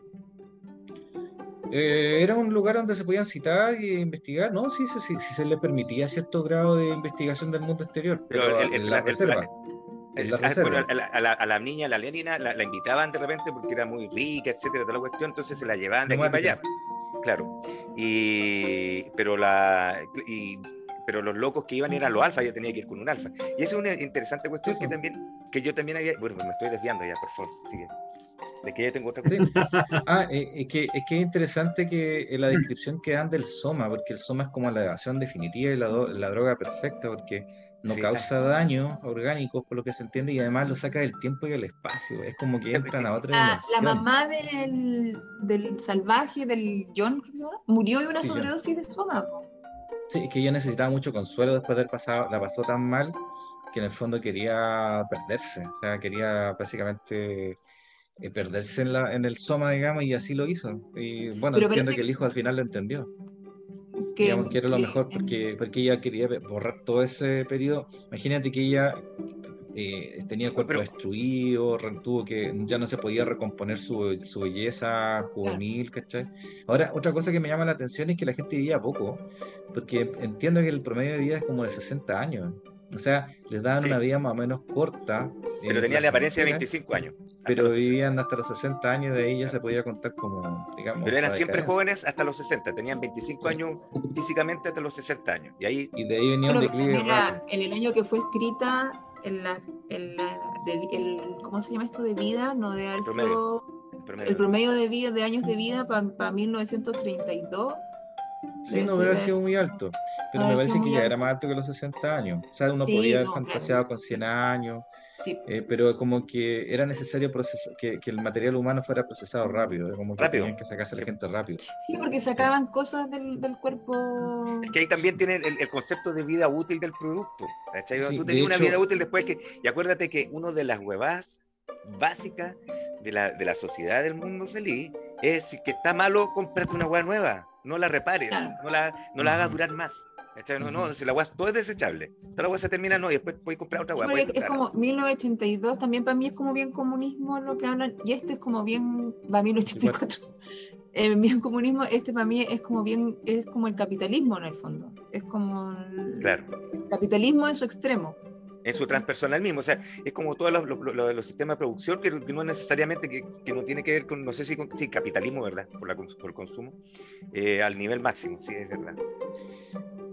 Speaker 3: Eh, era un lugar donde se podían citar e investigar, ¿no? Sí, sí, sí, sí, se le permitía cierto grado de investigación del mundo exterior. Pero, pero el, el, la reserva.
Speaker 2: a, la, niña, la Lenina, la, invitaban de repente porque era muy rica, etcétera, toda la cuestión, entonces se la llevaban de aquí para allá. Claro. Y, pero, la, pero los locos que iban eran los alfa, yo tenía que ir con un alfa. Y esa es una interesante cuestión que también, que yo también había. Bueno, me estoy desviando ya, por favor, sigue. De que ya tengo otra cosa. (laughs)
Speaker 3: ah, eh, es, que, es que es interesante que la descripción que dan del soma, porque el soma es como la evasión definitiva y la, la droga perfecta, porque no causa daño orgánicos, por lo que se entiende, y además lo saca del tiempo y del espacio. Es como que entran a otra
Speaker 4: la, la mamá del, del, salvaje, del John, murió de una sobredosis de soma.
Speaker 3: Sí, es que ella necesitaba mucho consuelo después de haber pasado, la pasó tan mal que en el fondo quería perderse, o sea, quería básicamente eh, perderse en, la, en el soma, digamos, y así lo hizo. Y bueno, entiendo que el hijo al final lo entendió que, digamos que era lo mejor porque, porque ella quería borrar todo ese periodo. Imagínate que ella eh, tenía el cuerpo destruido, tuvo que ya no se podía recomponer su, su belleza juvenil, ¿cachai? Ahora, otra cosa que me llama la atención es que la gente vivía poco, porque entiendo que el promedio de vida es como de 60 años. O sea, les daban una vida más o menos corta.
Speaker 2: Pero tenía la apariencia de 25 años.
Speaker 3: Pero vivían hasta los 60 años, de ahí ya se podía contar como, digamos.
Speaker 2: Pero eran siempre jóvenes hasta los 60, tenían 25 años físicamente hasta los 60 años. Y, ahí,
Speaker 3: y de ahí venía un declive.
Speaker 4: en el año que fue escrita, en la, el, ¿cómo se llama esto de vida? No de el promedio, el promedio, de vida, de años de vida para 1932
Speaker 3: Sí, no debe haber sido muy alto, pero me parece que ya era más alto que los 60 años. O sea, uno podía haber fantaseado con 100 años, eh, pero como que era necesario procesar, que, que, el material humano fuera procesado rápido, como que tenían que sacarse la gente rápido.
Speaker 4: Sí, porque sacaban cosas del, del, cuerpo.
Speaker 2: Es que ahí también tiene el, concepto de vida útil del producto. Tú tenías una vida útil después que, y acuérdate que uno de las huevas básicas de la, de la sociedad del mundo feliz es que está malo, comprarte una hueá nueva no la repares, no la, no la hagas durar más. No, no, si la agua todo es desechable. Toda la agua se termina, no, y después puedes comprar otra agua.
Speaker 4: es como 1982, también para mí es como bien comunismo lo que hablan, y este es como bien, va 1984. (laughs) Eh, bien comunismo, este para mí es como bien, es como el capitalismo en el fondo. Es como el capitalismo en su extremo
Speaker 2: en su transpersonal mismo. O sea, es como todos los, los, sistemas de producción, que, no necesariamente, que, que, no tiene que ver con, no sé si con sí, capitalismo, ¿verdad? Por, la, por el consumo, eh, al nivel máximo, sí, es verdad.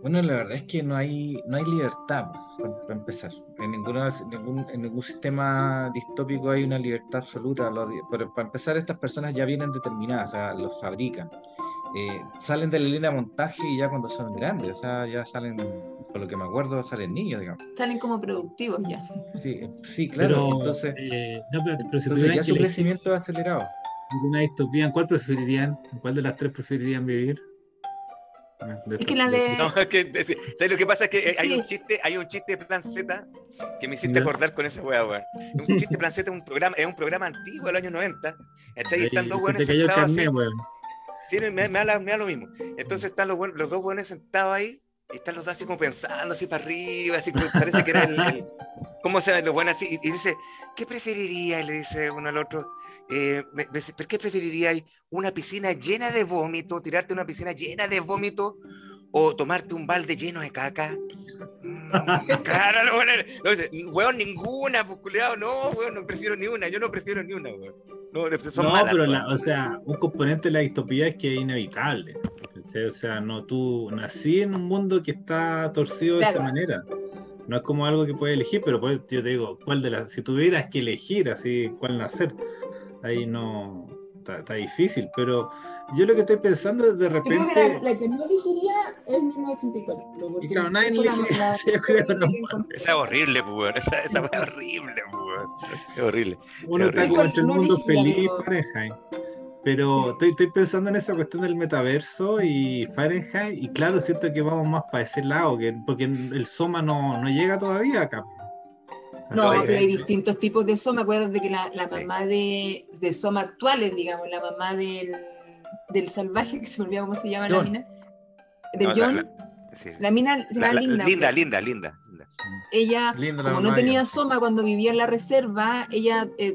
Speaker 3: Bueno, la verdad es que no hay, no hay libertad, para, empezar. En, ninguna, ningún, en ningún sistema distópico hay una libertad absoluta. pero para empezar, estas personas ya vienen determinadas, o sea, los fabrican. Eh, salen de la línea de montaje y ya cuando son grandes, o sea, ya salen, por lo que me acuerdo, salen niños, digamos.
Speaker 4: Salen como productivos ya.
Speaker 3: Sí, sí claro. entonces, eh, entonces ya su crecimiento es acelerado.
Speaker 1: Una distopía, ¿cuál preferirían? ¿Cuál de las tres preferirían vivir?
Speaker 4: Ah, es que la de...
Speaker 2: No, es que, ¿sabes lo que pasa? Es que hay un chiste, hay un chiste de Plan Z que me hiciste acordar con ese weá, weón. Un chiste de Plan Z es un programa, es un programa antiguo del año 90. Ahí están dos weones sentados así. Sí, me, me, da, lo mismo. Entonces están los, los dos buenos sentados ahí y están los dos así como pensando, así para arriba, así como parece que era el. (laughs) ¿Cómo se los buenos así? Y, dice, ¿qué preferiría? Y le dice uno al otro, eh, ¿por qué preferiría una piscina llena de vómito, tirarte una piscina llena de vómito o tomarte un balde lleno de caca? Mm, claro, no, bueno, no, weón, ninguna, pues no, weón, no prefiero ni una, yo no prefiero ni una, weón.
Speaker 1: No, pero o sea, un componente de la distopía es que es inevitable. O sea, no, tú nací en un mundo que está torcido de esa manera. No es como algo que puedes elegir, pero pues, yo te digo, ¿cuál de las, si tuvieras que elegir así cuál nacer, ahí no, está, difícil, pero yo lo que estoy pensando es de repente. Yo
Speaker 4: creo que la, que no elegiría es 1984. Porque claro, nadie elegiría.
Speaker 2: Esa es horrible, pues, esa, esa es horrible, pues, es horrible.
Speaker 1: Uno está como entre el mundo feliz Fahrenheit. Pero estoy, estoy, pensando en esa cuestión del metaverso y Fahrenheit, y claro, siento que vamos más para ese lado, que, porque el Soma no, no llega todavía acá.
Speaker 4: No, pero hay distintos tipos de soma. Acuérdate de que la, la mamá de, de, soma actuales, digamos, la mamá del, del, salvaje, que se me olvidó cómo se llama la mina, de John. La, mina se llama Linda.
Speaker 2: Linda, Linda, Linda,
Speaker 4: Ella, como no tenía soma cuando vivía en la reserva, ella eh,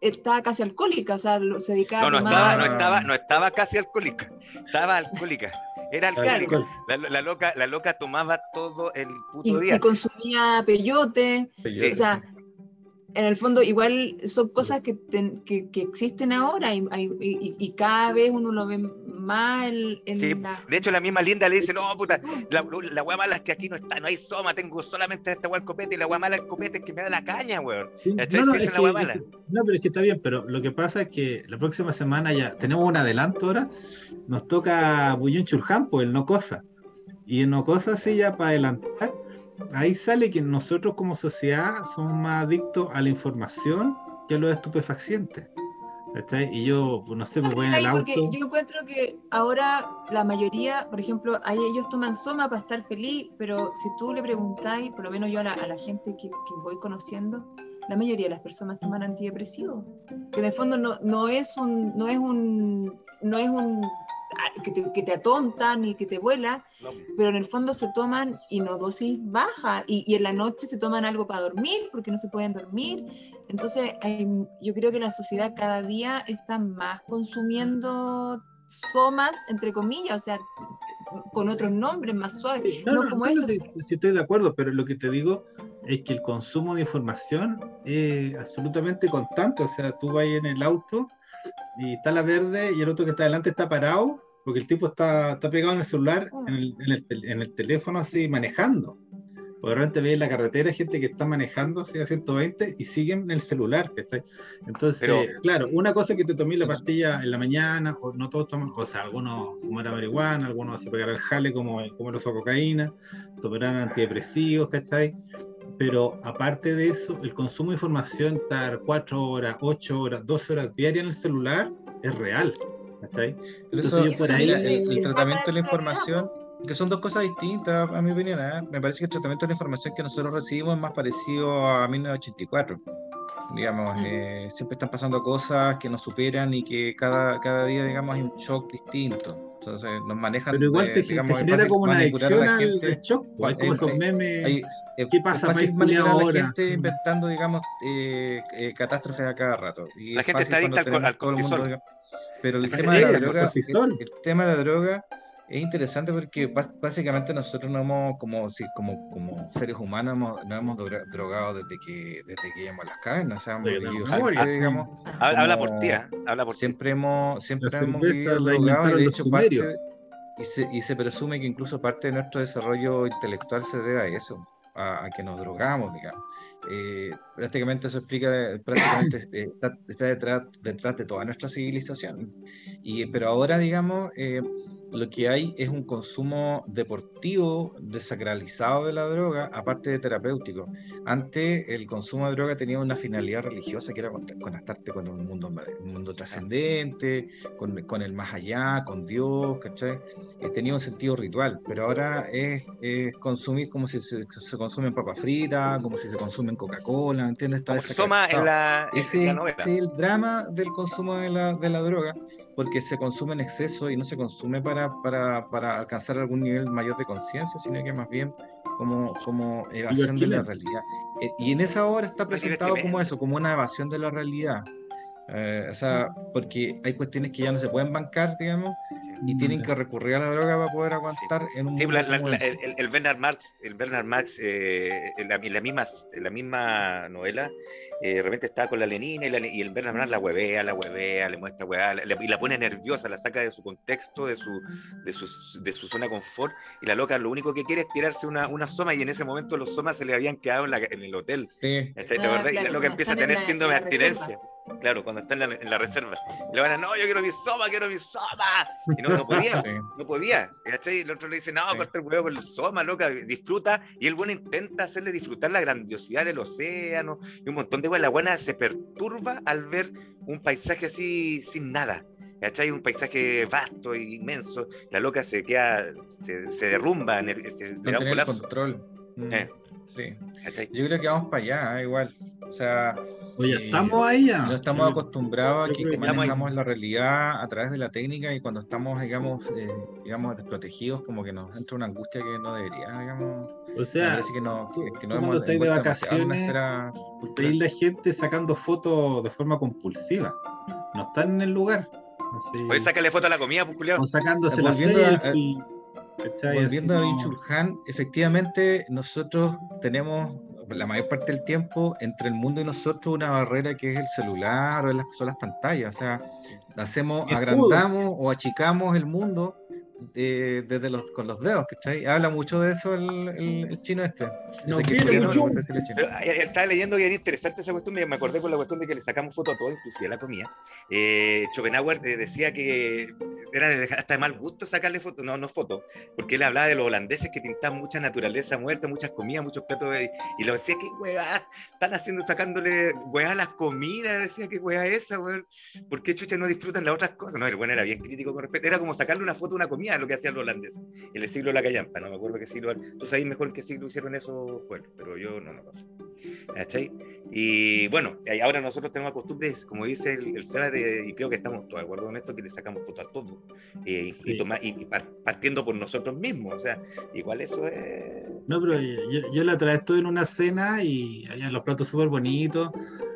Speaker 4: estaba casi alcohólica, o sea, se dedicaba
Speaker 2: no, no, Estaba, no, estaba, no estaba casi alcohólica, estaba alcohólica. Era alcohólica. La, loca, la loca tomaba todo el puto día.
Speaker 4: Y consumía peyote. O sea, en el fondo igual son cosas que, que, que, existen ahora y, y, cada vez uno lo ve más en,
Speaker 2: sí, De hecho, la misma Linda le dice, no, puta, la, la wea mala es que aquí no está, no hay soma, tengo solamente esta wea copete y la wea mala es copete es que me da la caña, weón.
Speaker 1: no, no, es que, no, pero es que está bien, pero lo que pasa es que la próxima semana ya tenemos un adelanto ahora, nos toca Bullón Churjan, pues el no cosa. Y en no cosa sí ya para adelantar ahí sale que nosotros como sociedad somos más adictos a la información que a los estupefacientes. Y yo, pues, no sé, me voy en el auto.
Speaker 4: Yo encuentro que ahora la mayoría, por ejemplo, ahí ellos toman soma para estar feliz, pero si tú le preguntáis, por lo menos yo a la, gente que, voy conociendo, la mayoría de las personas toman antidepresivos. Que en el fondo no, no es un, no es un, no es un que te, que te atontan y que te vuela, pero en el fondo se toman dosis baja y, y, en la noche se toman algo para dormir porque no se pueden dormir. Entonces, yo creo que la sociedad cada día está más consumiendo somas, entre comillas, o sea, con otros nombres más suaves.
Speaker 1: No, no, como esto. estoy de acuerdo, pero lo que te digo es que el consumo de información es absolutamente constante. O sea, tú vas en el auto y está la verde y el otro que está adelante está parado porque el tipo está, está pegado en el celular, en el, en el, en el teléfono así manejando. Porque de repente veis en la carretera gente que está manejando así a 120 y siguen en el celular. Entonces, claro, una cosa es que te tomé la pastilla en la mañana, o no todos toman, o sea, algunos fumarán marihuana, algunos se pegarán el jale como, como los cocaína, tomarán antidepresivos, ¿cachai? Pero aparte de eso, el consumo de información, estar 4 horas, 8 horas, 12 horas diarias en el celular, es real
Speaker 3: el, tratamiento de la información, que son dos cosas distintas, a mi opinión, ¿eh? me parece que el tratamiento de la información que nosotros recibimos es más parecido a 1984. Digamos, eh, siempre están pasando cosas que nos superan y que cada, cada día, digamos, hay un shock distinto. Entonces nos manejan.
Speaker 1: Pero igual se, genera como una adicción al shock. Pues, hay como esos memes. ¿Qué pasa?
Speaker 3: Es fácil ahora? la gente inventando, digamos, eh, catástrofes a cada rato.
Speaker 2: Y la gente está adicta al, al cortisol.
Speaker 3: Pero el tema, de la droga, el, tema de la droga es interesante porque básicamente nosotros no hemos, como, como, como seres humanos, no hemos drogado desde que, desde que íbamos a las cadenas. O sea, hemos
Speaker 2: siempre, digamos, habla por ti, ¿eh? habla por
Speaker 3: siempre hemos, siempre hemos vivido drogados y de hecho parte, y se, y se presume que incluso parte de nuestro desarrollo intelectual se debe a eso, a, que nos drogamos, digamos. Eh, prácticamente eso explica, prácticamente (coughs) eh, está, está, detrás, detrás de toda nuestra civilización. Y, pero ahora, digamos, eh, lo que hay es un consumo deportivo desacralizado de la droga, aparte de terapéutico. Antes el consumo de droga tenía una finalidad religiosa que era conectarte con un mundo, un mundo trascendente, con, con, el más allá, con Dios, ¿cachai? Eh, tenía un sentido ritual, pero ahora es, consumir como si se, se consumen papas fritas, como si se consumen Coca-Cola, ¿entiendes? Está
Speaker 2: Soma en la,
Speaker 3: ese, es el drama del consumo de la, de la droga porque se consume en exceso y no se consume para, para, para alcanzar algún nivel mayor de conciencia, sino que más bien como, como evasión de la realidad. Eh, y en esa hora está presentado como eso, como una evasión de la realidad. Eh, o sea, porque hay cuestiones que ya no se pueden bancar, digamos, y tienen que recurrir a la droga para poder aguantar en un
Speaker 2: sí, el, Bernard Marx, el Bernard Marx eh, en, la, misma, en la misma novela, eh, de repente está con la Lenina y, el Bernard la huevea, la huevea, le muestra huevea, y la pone nerviosa, la saca de su contexto, de su, de su, de su zona de confort, y la loca lo único que quiere es tirarse una, una soma, y en ese momento los somas se le habían quedado en, el hotel. Sí. ¿Te ah, y la loca empieza a tener síndrome de abstinencia. Claro, cuando está en la, reserva. Y le van a, no, yo quiero mi soma, quiero mi soma. Y no, no (laughs) podía, no podía. Y el otro le dice, no, corta el huevo con el soma, loca, disfruta. Y el bueno intenta hacerle disfrutar la grandiosidad del océano y un montón de cosas. La buena se perturba al ver un paisaje así sin nada. ¿Cachai? Un paisaje vasto e inmenso. La loca se queda, se, se derrumba, se,
Speaker 3: no el control. Mm. Eh. Sí. Yo creo que vamos para allá, ¿eh? igual. O sea.
Speaker 1: Oye, eh, estamos ahí ya.
Speaker 3: No estamos acostumbrados a que manejamos la realidad a través de la técnica y cuando estamos, digamos, eh, digamos, desprotegidos, como que nos entra una angustia que no debería, digamos.
Speaker 1: O sea,
Speaker 3: parece que no, que,
Speaker 1: no cuando estáis de vacaciones, veis la gente sacando fotos de forma compulsiva. No están en el lugar.
Speaker 2: Así. Oye, sácale foto a la comida, pues,
Speaker 1: O sacándose la
Speaker 3: Volviendo a Chulhan, efectivamente nosotros tenemos, la mayor parte del tiempo entre el mundo y nosotros una barrera que es el celular o las, son las pantallas. O sea, hacemos, agrandamos o achicamos el mundo eh, desde los, con los dedos, ¿cachai? Habla mucho de eso el, el, chino este. No,
Speaker 2: estaba leyendo que era interesante esa cuestión, me acordé con la cuestión de que le sacamos foto a todo, inclusive a la comida. Eh, Schopenhauer decía que era de, hasta de mal gusto sacarle fotos, no, no fotos, porque él hablaba de los holandeses que pintaban mucha naturaleza muerta, muchas comidas, muchos platos, y lo decía que weá, están haciendo, sacándole weá a las comidas, decía que weá esa, weón, ¿por qué chucha no disfrutan las otras cosas? No, el bueno era bien crítico con respecto, era como sacarle una foto a una comida lo que hacían los holandeses. En el siglo de la Callampa, no me acuerdo qué siglo. Tú sabes mejor qué siglo hicieron eso, bueno, pero yo no me lo sé. ¿Cachai? Y bueno, ahora nosotros tenemos costumbres, como dice el, el de, y creo que estamos todos de acuerdo con esto, que le sacamos fotos a todo. Eh, y, y, partiendo por nosotros mismos. O sea, igual eso es.
Speaker 1: No, pero yo, yo la otra vez estuve en una cena y había los platos súper bonitos.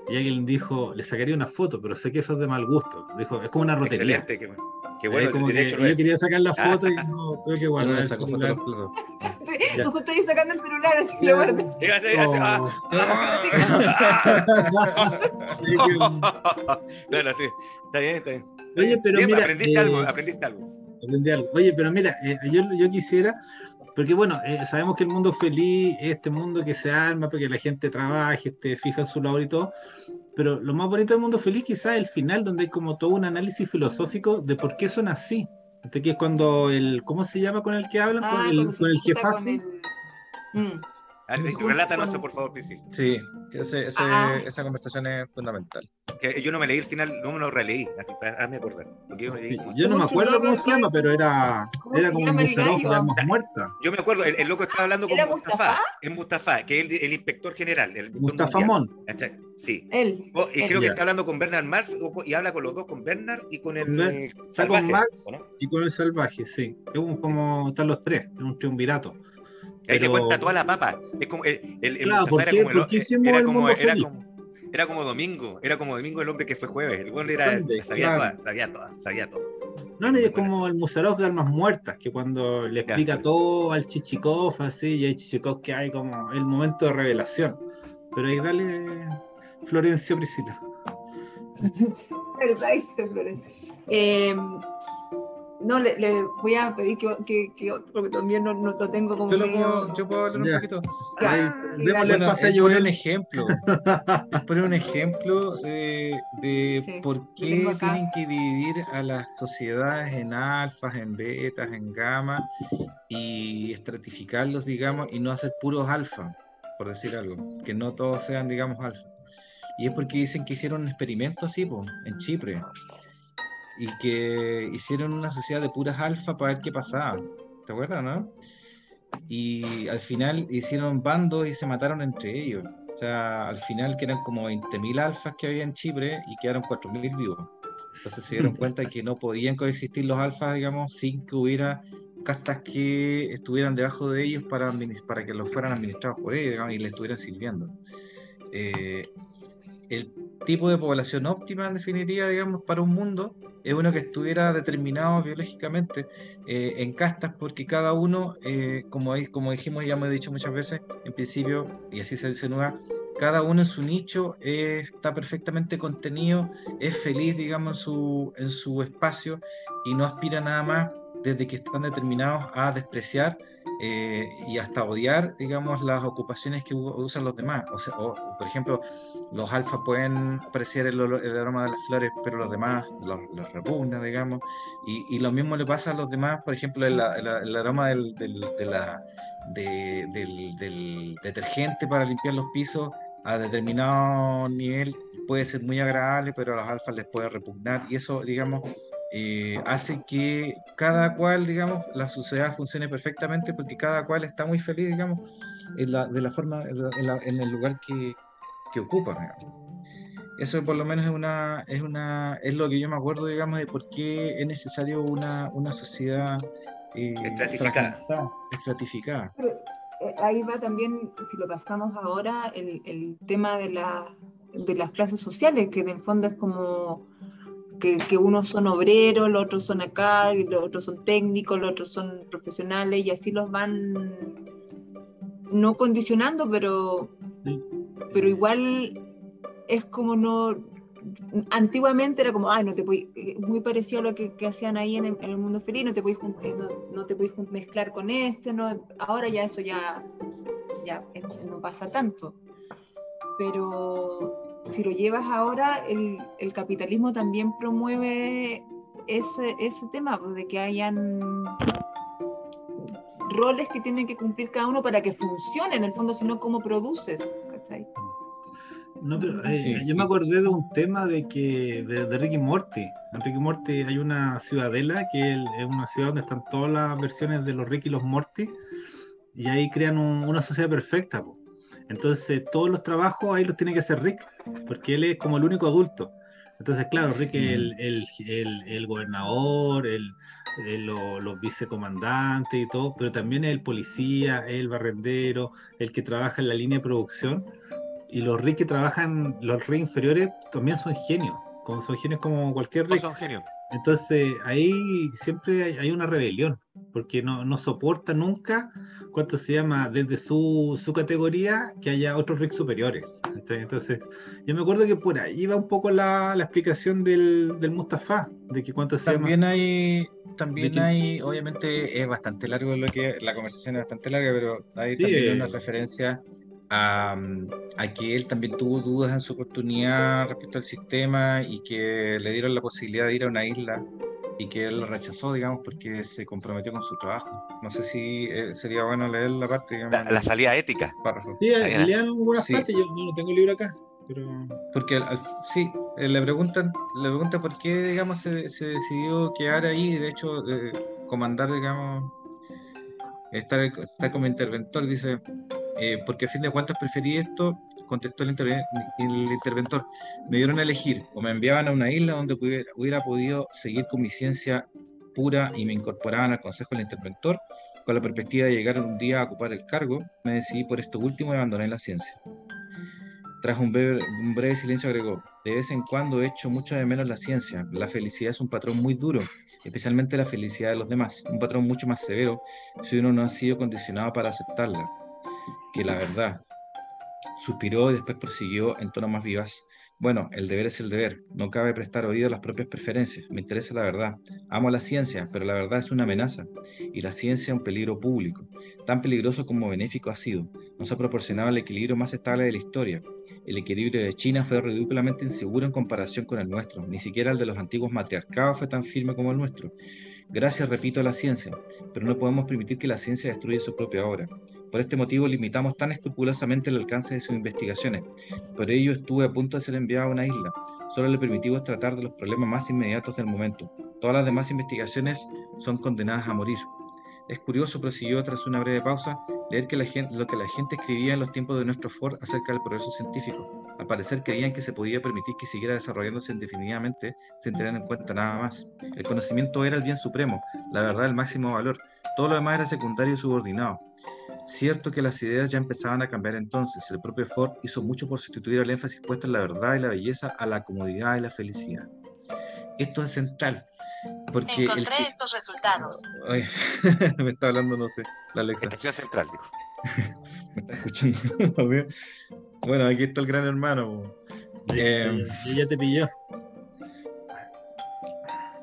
Speaker 1: Y alguien dijo, le sacaría una foto, pero sé que eso es de mal gusto. Dijo, es como una rotería.
Speaker 2: Excelente, qué bueno. Qué bueno,
Speaker 1: como que yo quería sacar la foto y (laughs) no tuve que guardar.
Speaker 4: Los platos. Tú justo ahí sacando el celular, así que lo guardé.
Speaker 2: Oh. (laughs) Bueno, sí, está bien, está bien.
Speaker 1: Oye, pero mira,
Speaker 2: aprendiste algo, aprendiste algo.
Speaker 1: Aprendí algo. Oye, pero mira, eh, yo, yo quisiera porque bueno, eh, sabemos que el mundo feliz es este mundo que se arma porque la gente trabaje, esté fija en su labor y todo, pero lo más bonito del mundo feliz quizás es el final, donde hay como todo un análisis filosófico de por qué son así. Este que es cuando el, ¿cómo se llama con el que hablan? con ah, el, con el jefazo. Mm.
Speaker 2: Relátanos eso, por favor, Priscila.
Speaker 3: Sí, ese, ese, ah. esa conversación es fundamental.
Speaker 2: Que yo no me leí el final, no me lo releí, hazme acordar.
Speaker 1: Yo, yo no me acuerdo cómo se llama, pero era, era como un Musarov de armas muertas.
Speaker 2: Yo me acuerdo, el, loco estaba hablando con Mustafa, es Mustafa, que es el, inspector general. El
Speaker 1: Mustafa Mon.
Speaker 2: Sí.
Speaker 4: Él.
Speaker 2: y creo que está hablando con Bernard Marx y habla con los dos, con Bernard y con el
Speaker 1: eh, salvaje. Con Marx y con el salvaje, sí. Es como están los tres, es un triunvirato.
Speaker 2: Ahí le cuenta toda la papa. Es como el, el,
Speaker 1: claro, ¿por qué? Era como,
Speaker 2: era, como, era, como, era como domingo, era como domingo el hombre que fue jueves. El hombre era, sabía toda, sabía toda, sabía todo.
Speaker 1: No, no, es como el Musarov de Armas Muertas, que cuando le explica todo al Chichikov, así, y hay Chichikov que hay como el momento de revelación. Pero ahí dale Florencio Priscila. (laughs)
Speaker 4: Verdad, dice Florencio. Eh, no, le, le, voy a pedir que, que, que porque también no, no, lo tengo como.
Speaker 3: Yo, puedo, yo puedo hablar un poquito.
Speaker 1: démosle el pase
Speaker 3: a un ejemplo. poner un ejemplo de, de por qué tienen que dividir a las sociedades en alfas, en betas, en gamma y estratificarlos, digamos, y no hacer puros alfa, por decir algo. Que no todos sean, digamos, alfa. Y es porque dicen que hicieron un experimento así, po, en Chipre y que hicieron una sociedad de puras alfa para ver qué pasaba. ¿Te acuerdas, no? Y al final hicieron bandos y se mataron entre ellos. O sea, al final que eran como 20.000 alfas que había en Chipre y quedaron 4.000 vivos. Entonces se dieron (laughs) cuenta que no podían coexistir los alfas, digamos, sin que hubiera castas que estuvieran debajo de ellos para, para que los fueran administrados por ellos digamos, y les estuvieran sirviendo. Eh, el tipo de población óptima, en definitiva, digamos, para un mundo es uno que estuviera determinado biológicamente eh, en castas, porque cada uno, eh, como, como dijimos, ya hemos dicho muchas veces, en principio, y así se dice nueva, cada uno en su nicho está perfectamente contenido, es feliz, digamos, en su espacio y no aspira nada más desde que están determinados a despreciar eh, y hasta odiar, digamos, las ocupaciones que usan los demás. O, sea, por ejemplo, los alfas pueden apreciar el, aroma de las flores, pero los demás los, los repugna, digamos. Y, lo mismo le pasa a los demás, por ejemplo, el, aroma del, del, de la, del detergente para limpiar los pisos a determinado nivel puede ser muy agradable, pero a los alfas les puede repugnar. Y eso, digamos, eh, hace que cada cual, digamos, la sociedad funcione perfectamente porque cada cual está muy feliz, digamos, en la, de la forma, en, el lugar que, que ocupa, Eso por lo menos es una, es una, es lo que yo me acuerdo, digamos, de por qué es necesario una, una sociedad
Speaker 2: eh, estratificada.
Speaker 3: estratificada.
Speaker 4: Eh, ahí va también, si lo pasamos ahora, el, el tema de, la, de las clases sociales, que en el fondo es como que, unos son obreros, los otros son acá, los otros son técnicos, los otros son profesionales y así los van no condicionando, pero pero igual es como no, antiguamente era como, ay, no te eh, muy parecido a lo que, hacían ahí en el, mundo feliz, no te puedes eh, no, te mezclar con este, no, ahora ya eso ya, ya no pasa tanto. Pero si lo llevas ahora, el, el capitalismo también promueve ese, ese tema, pues, de que hayan roles que tienen que cumplir cada uno para que funcione en el fondo, sino cómo produces, ¿cachai?
Speaker 1: No, pero, eh, yo me acordé de un tema de que de, Ricky Morty. En Ricky Morty hay una ciudadela que es una ciudad donde están todas las versiones de los Ricky y los Morty y ahí crean una sociedad perfecta. Entonces todos los trabajos ahí los tiene que hacer Rick, porque él es como el único adulto. Entonces, claro, Rick es el, el, el, el gobernador, el, los vicecomandantes y todo, pero también es el policía, el barrendero, el que trabaja en la línea de producción. Y los Rick que trabajan, los Rick inferiores, también son genios, como son genios como cualquier Rick.
Speaker 2: son genios.
Speaker 1: Entonces ahí siempre hay, una rebelión, porque no, no, soporta nunca, ¿cuánto se llama? Desde su, su categoría, que haya otros Rick superiores. Entonces, yo me acuerdo que por ahí va un poco la, la explicación del, del, Mustafa, de que cuánto se
Speaker 3: también Hay, también hay, obviamente es bastante largo lo que, la conversación es bastante larga, pero hay también una referencia a, que él también tuvo dudas en su oportunidad respecto al sistema y que le dieron la posibilidad de ir a una isla y que él lo rechazó, digamos, porque se comprometió con su trabajo. No sé si eh, sería bueno leer la parte,
Speaker 2: digamos, la, salida ética.
Speaker 1: Sí, lean algunas partes, yo no tengo el libro acá. Pero...
Speaker 3: Porque sí, eh, le preguntan, le pregunta por qué, digamos, se, se decidió quedar ahí, de hecho, comandar, digamos, estar, estar como interventor, dice, eh, porque a fin de cuentas preferí esto, contestó el, interventor. Me dieron a elegir, o me enviaban a una isla donde hubiera, podido seguir con mi ciencia pura y me incorporaban al consejo del interventor, con la perspectiva de llegar un día a ocupar el cargo, me decidí por esto último y abandoné la ciencia. Tras un breve, un breve, silencio agregó, de vez en cuando he hecho mucho de menos la ciencia. La felicidad es un patrón muy duro, especialmente la felicidad de los demás, un patrón mucho más severo si uno no ha sido condicionado para aceptarla que la verdad. Suspiró y después prosiguió en tono más vivaz. Bueno, el deber es el deber. No cabe prestar oído a las propias preferencias. Me interesa la verdad. Amo la ciencia, pero la verdad es una amenaza. Y la ciencia un peligro público. Tan peligroso como benéfico ha sido. Nos ha proporcionado el equilibrio más estable de la historia. El equilibrio de China fue ridículamente inseguro en comparación con el nuestro. Ni siquiera el de los antiguos matriarcados fue tan firme como el nuestro. Gracias, repito, a la ciencia, pero no podemos permitir que la ciencia destruya su propia obra. Por este motivo limitamos tan escrupulosamente el alcance de sus investigaciones. Por ello estuve a punto de ser enviado a una isla. Solo le permitimos tratar de los problemas más inmediatos del momento. Todas las demás investigaciones son condenadas a morir. Es curioso, prosiguió tras una breve pausa, leer que la gente, lo que la gente escribía en los tiempos de nuestro Ford acerca del progreso científico. Al parecer creían que se podía permitir que siguiera desarrollándose indefinidamente sin tener en cuenta nada más. El conocimiento era el bien supremo, la verdad el máximo valor. Todo lo demás era secundario y subordinado. Cierto que las ideas ya empezaban a cambiar entonces. El propio Ford hizo mucho por sustituir el énfasis puesto en la verdad y la belleza a la comodidad y la felicidad. Esto es central. Porque
Speaker 5: Encontré estos resultados. (laughs)
Speaker 3: me está hablando, no sé, la Alexa.
Speaker 2: Estación central, dijo. (laughs)
Speaker 3: me está escuchando. (laughs) bueno, aquí está el gran hermano.
Speaker 1: Eh, ya te pilló.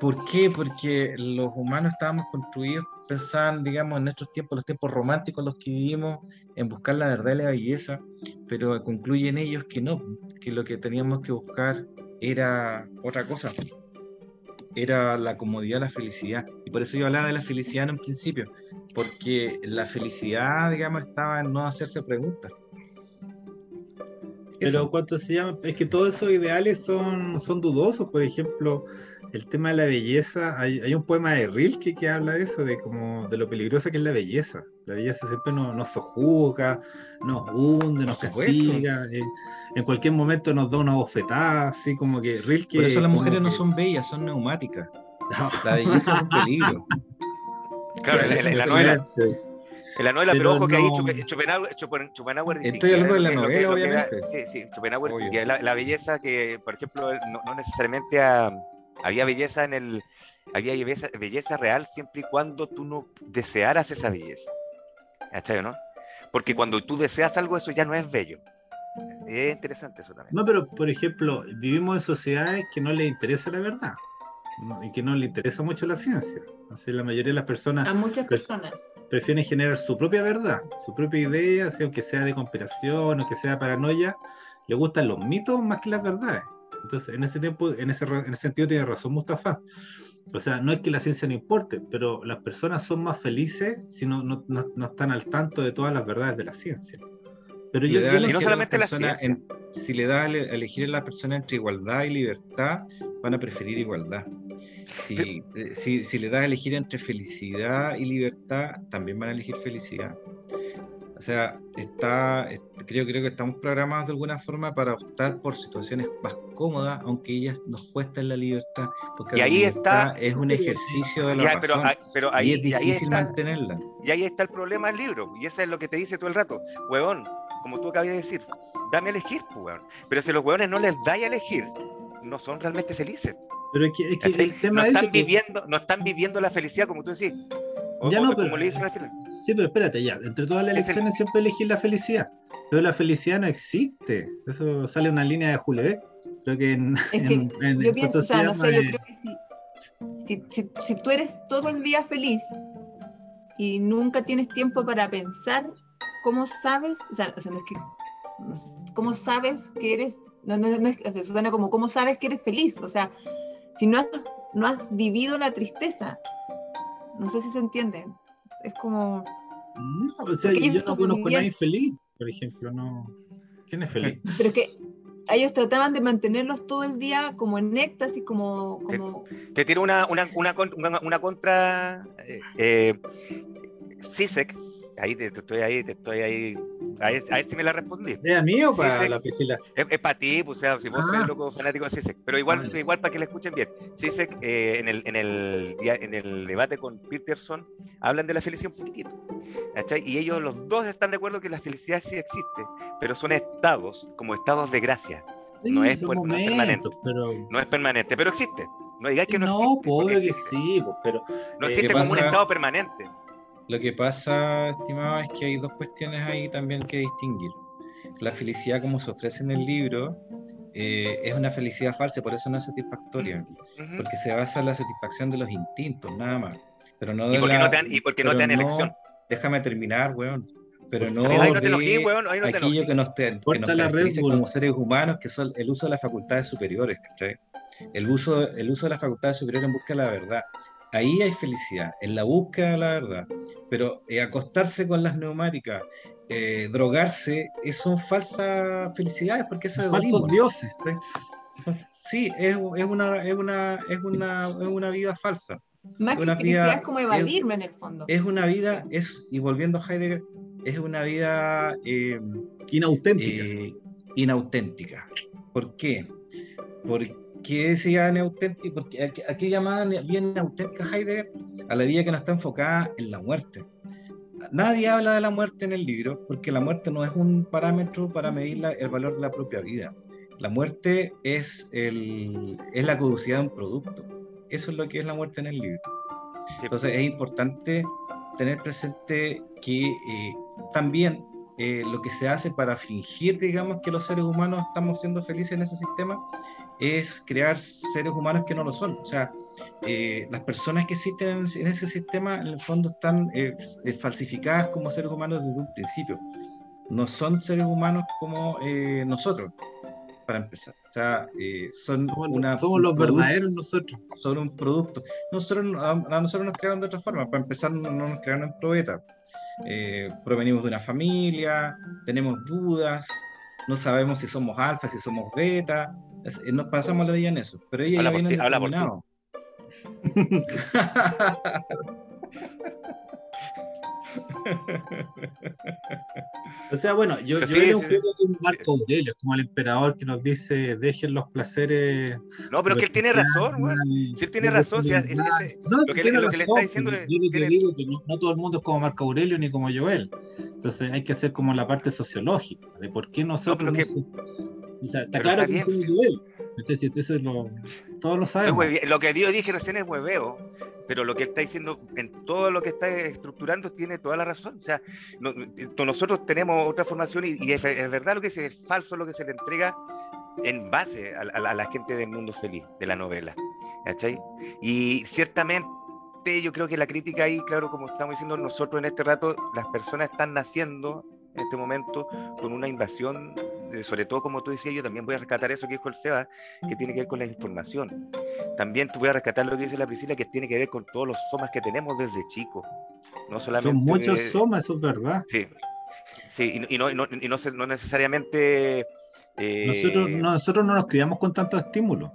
Speaker 3: ¿Por qué? Porque los humanos estábamos construidos, pensaban, digamos, en nuestros tiempos, los tiempos románticos, los que vivimos, en buscar la verdad y la belleza, pero concluyen ellos que no, que lo que teníamos que buscar era otra cosa, era la comodidad, la felicidad. Y por eso yo hablaba de la felicidad en un principio, porque la felicidad, digamos, estaba en no hacerse preguntas.
Speaker 1: Pero cuánto se llama, es que todos esos ideales son, son dudosos, por ejemplo, el tema de la belleza, hay, hay un poema de Rilke que habla de eso, de como de lo peligrosa que es la belleza. La belleza siempre nos, nos sojuzga, nos hunde, nos castiga, eh, en cualquier momento nos da una bofetada, así como que Rilke...
Speaker 3: Por eso las mujeres no son bellas, son neumáticas. (laughs) La belleza es un peligro.
Speaker 2: Claro, en, la novela... En la novela, pero, ojo que ahí Schopenhauer, Schopenhauer
Speaker 3: Estoy hablando de la novela, obviamente.
Speaker 2: sí, sí, Schopenhauer la, la, belleza que, por ejemplo, no, no necesariamente a, había belleza en el. Había belleza, belleza real siempre y cuando tú no desearas esa belleza. ¿Cachai no? Porque cuando tú deseas algo, eso ya no es bello. Es interesante eso también.
Speaker 1: No, pero por ejemplo, vivimos en sociedades que no les interesa la verdad y que no les interesa mucho la ciencia. Así la mayoría de las personas.
Speaker 4: A muchas personas.
Speaker 1: Prefieren generar su propia verdad, su propia idea, sea aunque sea de conspiración o que sea paranoia, le gustan los mitos más que las verdades. Entonces, en ese tiempo, en ese, en ese sentido tiene razón Mustafa. O sea, no es que la ciencia no importe, pero las personas son más felices si no, no, no, están al tanto de todas las verdades de la ciencia. Pero
Speaker 3: yo, y no solamente la, ciencia. si le da a elegir a la persona entre igualdad y libertad, van a preferir igualdad. Si, eh, si, si le da a elegir entre felicidad y libertad, también van a elegir felicidad. O sea, está, creo, creo que estamos programados de alguna forma para optar por situaciones más cómodas, aunque ellas nos cuestan la libertad. Porque
Speaker 2: y ahí está.
Speaker 3: Es un ejercicio de la
Speaker 2: ya, pero, pero ahí,
Speaker 3: y es difícil mantenerla.
Speaker 2: Y ahí está el problema del libro. Y eso es lo que te dice todo el rato. Huevón, como tú acabas de decir, dame a elegir, pues, huevón. Pero si los huevones no les da a elegir, no son realmente felices.
Speaker 1: Pero es que, es que el tema
Speaker 2: no están viviendo, no están viviendo la felicidad como tú decís
Speaker 1: ya no, pero, Sí, pero espérate, ya. Entre todas las elecciones siempre elegir la felicidad. Pero la felicidad no existe. Eso sale una línea de Julebeck. Creo que en.
Speaker 4: yo pienso, o sea, no sé, yo creo que si, si, tú eres todo el día feliz y nunca tienes tiempo para pensar, ¿cómo sabes? O sea, no es que. ¿Cómo sabes que eres.? No, no, no es, suena como, ¿cómo sabes que eres feliz? O sea, si no no has vivido la tristeza, no sé si se entiende. Es como.
Speaker 1: No, o sea, yo no conozco a nadie feliz, por ejemplo, no. ¿Quién es feliz? (laughs)
Speaker 4: Pero que ellos trataban de mantenerlos todo el día como en éxtasis, como... como...
Speaker 2: Te, tiro una, una, una, una contra... Eh, eh, ahí te, estoy ahí, te estoy ahí. A ver, a ver si me la respondí.
Speaker 1: ¿Es a mí o para la piscina?
Speaker 2: Es, es, para ti, pues, o sea, si vos ah. loco fanático de CISEC. Pero igual, ah, igual para que la escuchen bien. CISEC, eh, en, el, en, el, en el debate con Peterson, hablan de la felicidad un poquitito. ¿cachai? Y ellos los dos están de acuerdo que la felicidad sí existe, pero son estados, como estados de gracia. no, es, permanente. Pero... No es permanente, pero existe. No digáis que no, existe.
Speaker 1: No, pobre que sí, pero.
Speaker 2: No eh, existe como un estado permanente.
Speaker 3: Lo que pasa, estimado, es que hay dos cuestiones ahí también que distinguir. La felicidad como se ofrece en el libro eh, es una felicidad falsa, por eso no es satisfactoria, porque se basa en la satisfacción de los instintos, nada más. Pero no
Speaker 2: ¿Y, porque no te dan, ¿Y porque no te dan elección?
Speaker 3: Déjame terminar, weón. Pero no,
Speaker 2: ahí no te enojí, weón, ahí no te
Speaker 3: aquello que nos, te, que nos caracteriza como seres humanos, que son el uso de las facultades superiores, ¿cachai? El uso, el uso de las facultades superiores en busca de la verdad ahí hay felicidad, en la búsqueda de la verdad. Pero eh, acostarse con las neumáticas, eh, drogarse, eso son falsas felicidades, porque eso es
Speaker 1: falsos dioses.
Speaker 3: ¿sí? es, es, una, es, una, es, una, es una vida falsa.
Speaker 4: Más que felicidad es como evadirme en el fondo.
Speaker 3: Es una vida, es, y volviendo a Heidegger, es una vida eh,
Speaker 1: inauténtica.
Speaker 3: inauténtica. ¿Por qué? Porque ¿Qué decía neauténtico? Porque aquí llamaban bien neauténtica Heidegger a la vida que no está enfocada en la muerte. Nadie habla de la muerte en el libro porque la muerte no es un parámetro para medir el valor de la propia vida. La muerte es, el, es la caducidad de un producto. Eso es lo que es la muerte en el libro. Entonces es importante tener presente que eh, también eh, lo que se hace para fingir, digamos, que los seres humanos estamos siendo felices en ese sistema, es crear seres humanos que no lo son. O sea, eh, las personas que existen en, ese sistema, en el fondo, están eh, eh, falsificadas como seres humanos desde un principio. No son seres humanos como nosotros, para empezar. O sea, son
Speaker 1: somos,
Speaker 3: una.
Speaker 1: Somos los verdaderos nosotros.
Speaker 3: Son un producto. Nosotros, a, nosotros nos crearon de otra forma. Para empezar, no, nos crearon en probeta. provenimos de una familia, tenemos dudas, no sabemos si somos alfa, si somos beta, nos pasamos la vida en eso, pero ella
Speaker 2: habla
Speaker 3: ya viene
Speaker 2: habla por (laughs)
Speaker 1: o sea, bueno, yo, yo sí, un poco como Marco Aurelio, como el emperador que nos dice, dejen los placeres.
Speaker 2: No, pero que él tiene razón, güey. Si él tiene razón, si ese, no, lo, que, le, lo que le está diciendo es.
Speaker 1: Yo te digo que no, no, todo el mundo es como Marco Aurelio ni como Joel. Entonces hay que hacer como la parte sociológica de por qué nosotros. No, o sea, está claro que somos Joel. Entonces, eso es lo, todos lo sabemos.
Speaker 2: Lo que Dios dije recién es hueveo pero lo que está diciendo en todo lo que está estructurando tiene toda la razón. O sea, nosotros tenemos otra formación y, es, verdad lo que es, es falso lo que se le entrega en base a, la gente del mundo feliz, de la novela. ¿Cachai? Y ciertamente yo creo que la crítica ahí, claro, como estamos diciendo nosotros en este rato, las personas están naciendo en este momento con una invasión, sobre todo como tú decías, yo también voy a rescatar eso que dijo el Seba, que tiene que ver con la información. También tú voy a rescatar lo que dice la Priscila, que tiene que ver con todos los somas que tenemos desde chicos. No solamente,
Speaker 1: Son muchos somas, eso es verdad.
Speaker 2: Sí, sí y, no, y no, y no, necesariamente...
Speaker 1: Eh, nosotros, nosotros no nos criamos con tanto estímulo.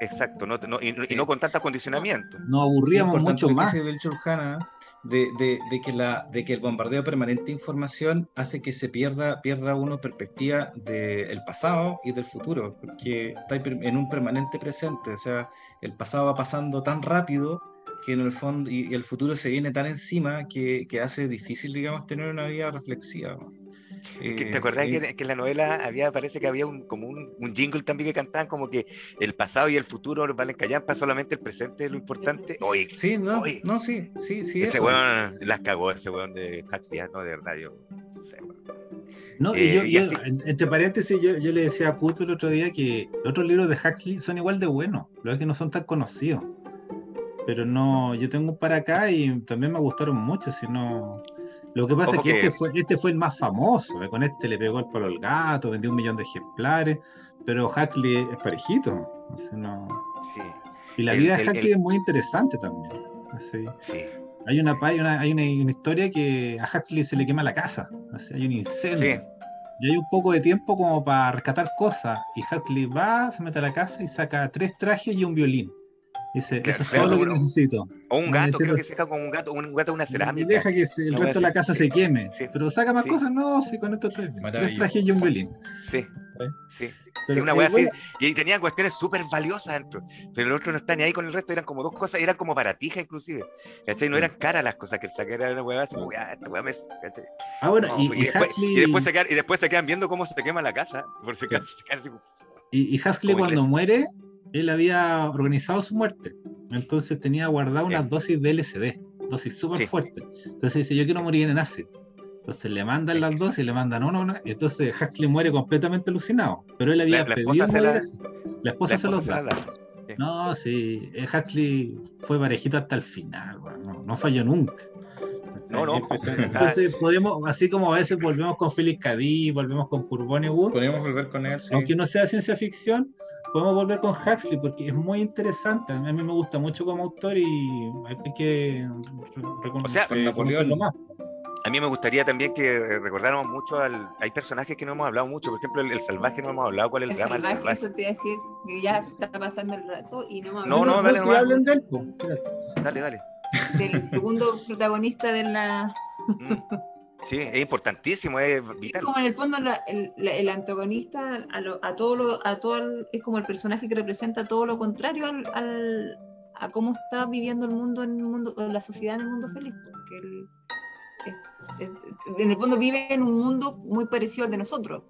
Speaker 2: Exacto, no, y, no con tanto acondicionamiento.
Speaker 1: Nos aburríamos mucho más.
Speaker 3: De, de, de, que la, de que el bombardeo permanente de información hace que se pierda, pierda uno perspectiva del pasado y del futuro, porque está en un permanente presente, o sea, el pasado va pasando tan rápido que en el fondo y, el futuro se viene tan encima que, que, hace difícil, digamos, tener una vida reflexiva.
Speaker 2: ¿Te acordás que, en la novela había, parece que había un, como un, un, jingle también que cantaban como que el pasado y el futuro valen callampa, solamente el presente es lo importante? Oye,
Speaker 3: sí, no, no, sí, sí, sí.
Speaker 2: Ese weón las cagó, ese weón de Huxley, ¿no? De radio.
Speaker 1: No, y yo, eh, entre paréntesis, yo, yo, le decía a Kuto el otro día que los otros libros de Huxley son igual de buenos, lo es que no son tan conocidos. Pero no, yo tengo un para acá y también me gustaron mucho, si no lo que pasa es que, Este, fue, este fue el más famoso. ¿eh? Con este le pegó el palo al gato, vendió un millón de ejemplares. Pero Huxley es parejito. Y la vida de Huxley es muy interesante también. Hay, una, hay, una, hay, una, historia que a Huxley se le quema la casa. Hay un incendio. Y hay un poco de tiempo como para rescatar cosas. Y Huxley va, se mete a la casa y saca tres trajes y un violín. Dice, eso es todo lo que necesito.
Speaker 2: O un gato, creo que seca con un gato, un gato una cerámica.
Speaker 1: Y deja que el resto de la casa se queme. Pero saca más cosas, no, sí, con esto estoy Tres trajes y un violín.
Speaker 2: Sí, sí. sí una wea así. Y tenían cuestiones súper valiosas dentro. Pero el otro no está ni ahí con el resto, eran como dos cosas, eran como baratijas inclusive. ¿Cachai? No eran caras las cosas que el saque era una wea así, como, esta wea me.
Speaker 1: Ah, bueno, y,
Speaker 2: y, después, y, después se quedan, y después se quedan viendo cómo se quema la casa. Por si acaso se quedan así,
Speaker 1: y, y cuando muere, él había organizado su muerte. Entonces tenía guardado unas dosis de LSD, dosis súper fuertes. Entonces dice, yo quiero morir en ácido. Entonces le mandan las dosis, le mandan uno, uno, y entonces Huxley muere completamente alucinado. Pero él había pedido la, la esposa se los da. No, sí, eh, Huxley fue parejito hasta el final, no, no falló nunca.
Speaker 2: No, no. (laughs)
Speaker 1: Entonces podemos, así como a veces volvemos con Philip K. volvemos con Curbone Wood.
Speaker 3: Podemos volver con él.
Speaker 1: Aunque no sea ciencia ficción, podemos volver con Huxley porque es muy interesante. A mí me gusta mucho como autor y hay que reconocerlo más.
Speaker 2: A mí me gustaría también que recordáramos mucho al. Hay personajes que no hemos hablado mucho, por ejemplo, el, salvaje no hemos hablado. ¿Cuál es el, el drama salvaje,
Speaker 4: Eso te iba a decir, que ya se está pasando el rato y no hemos
Speaker 2: No, no, dale, no.
Speaker 1: Hablen de él,
Speaker 2: Dale, dale.
Speaker 4: Del segundo protagonista de la.
Speaker 2: Mm. Sí, es importantísimo, es
Speaker 4: vital. Es como en el fondo el, el, antagonista a, a, todo lo, a todo es como el personaje que representa todo lo contrario al, al, a cómo está viviendo el mundo en el mundo, la sociedad en el mundo feliz, porque en el fondo vive en un mundo muy parecido al de nosotros,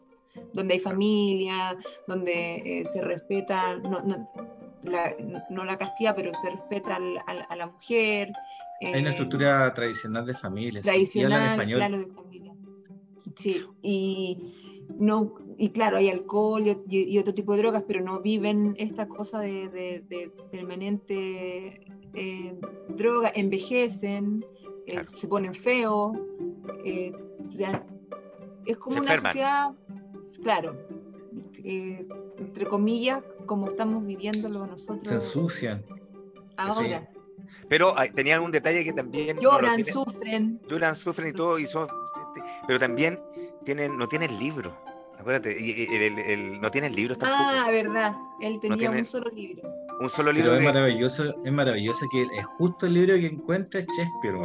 Speaker 4: donde hay familia, donde eh, se respeta, no, no, la, no la castidad, pero se respeta a la mujer,
Speaker 3: hay una eh, estructura tradicional de familia.
Speaker 4: Tradicional, sí, claro, de familia. Sí, y, no, y claro, hay alcohol y, otro tipo de drogas, pero no viven esta cosa de, permanente eh, droga, envejecen, eh, se ponen feos. es como una sociedad, claro, entre comillas, como estamos viviéndolo nosotros.
Speaker 3: Se ensucian.
Speaker 4: Ahora.
Speaker 2: Pero tenían un detalle que también...
Speaker 4: Lloran, sufren.
Speaker 2: Lloran, sufren y todo, y son, pero también tienen, no tienen libro. Acuérdate, el, no tienen libros
Speaker 4: tampoco. Ah, verdad. Él tenía un solo libro.
Speaker 2: Un solo libro.
Speaker 3: Pero es maravilloso, es maravilloso que es justo el libro que encuentra Shakespeare,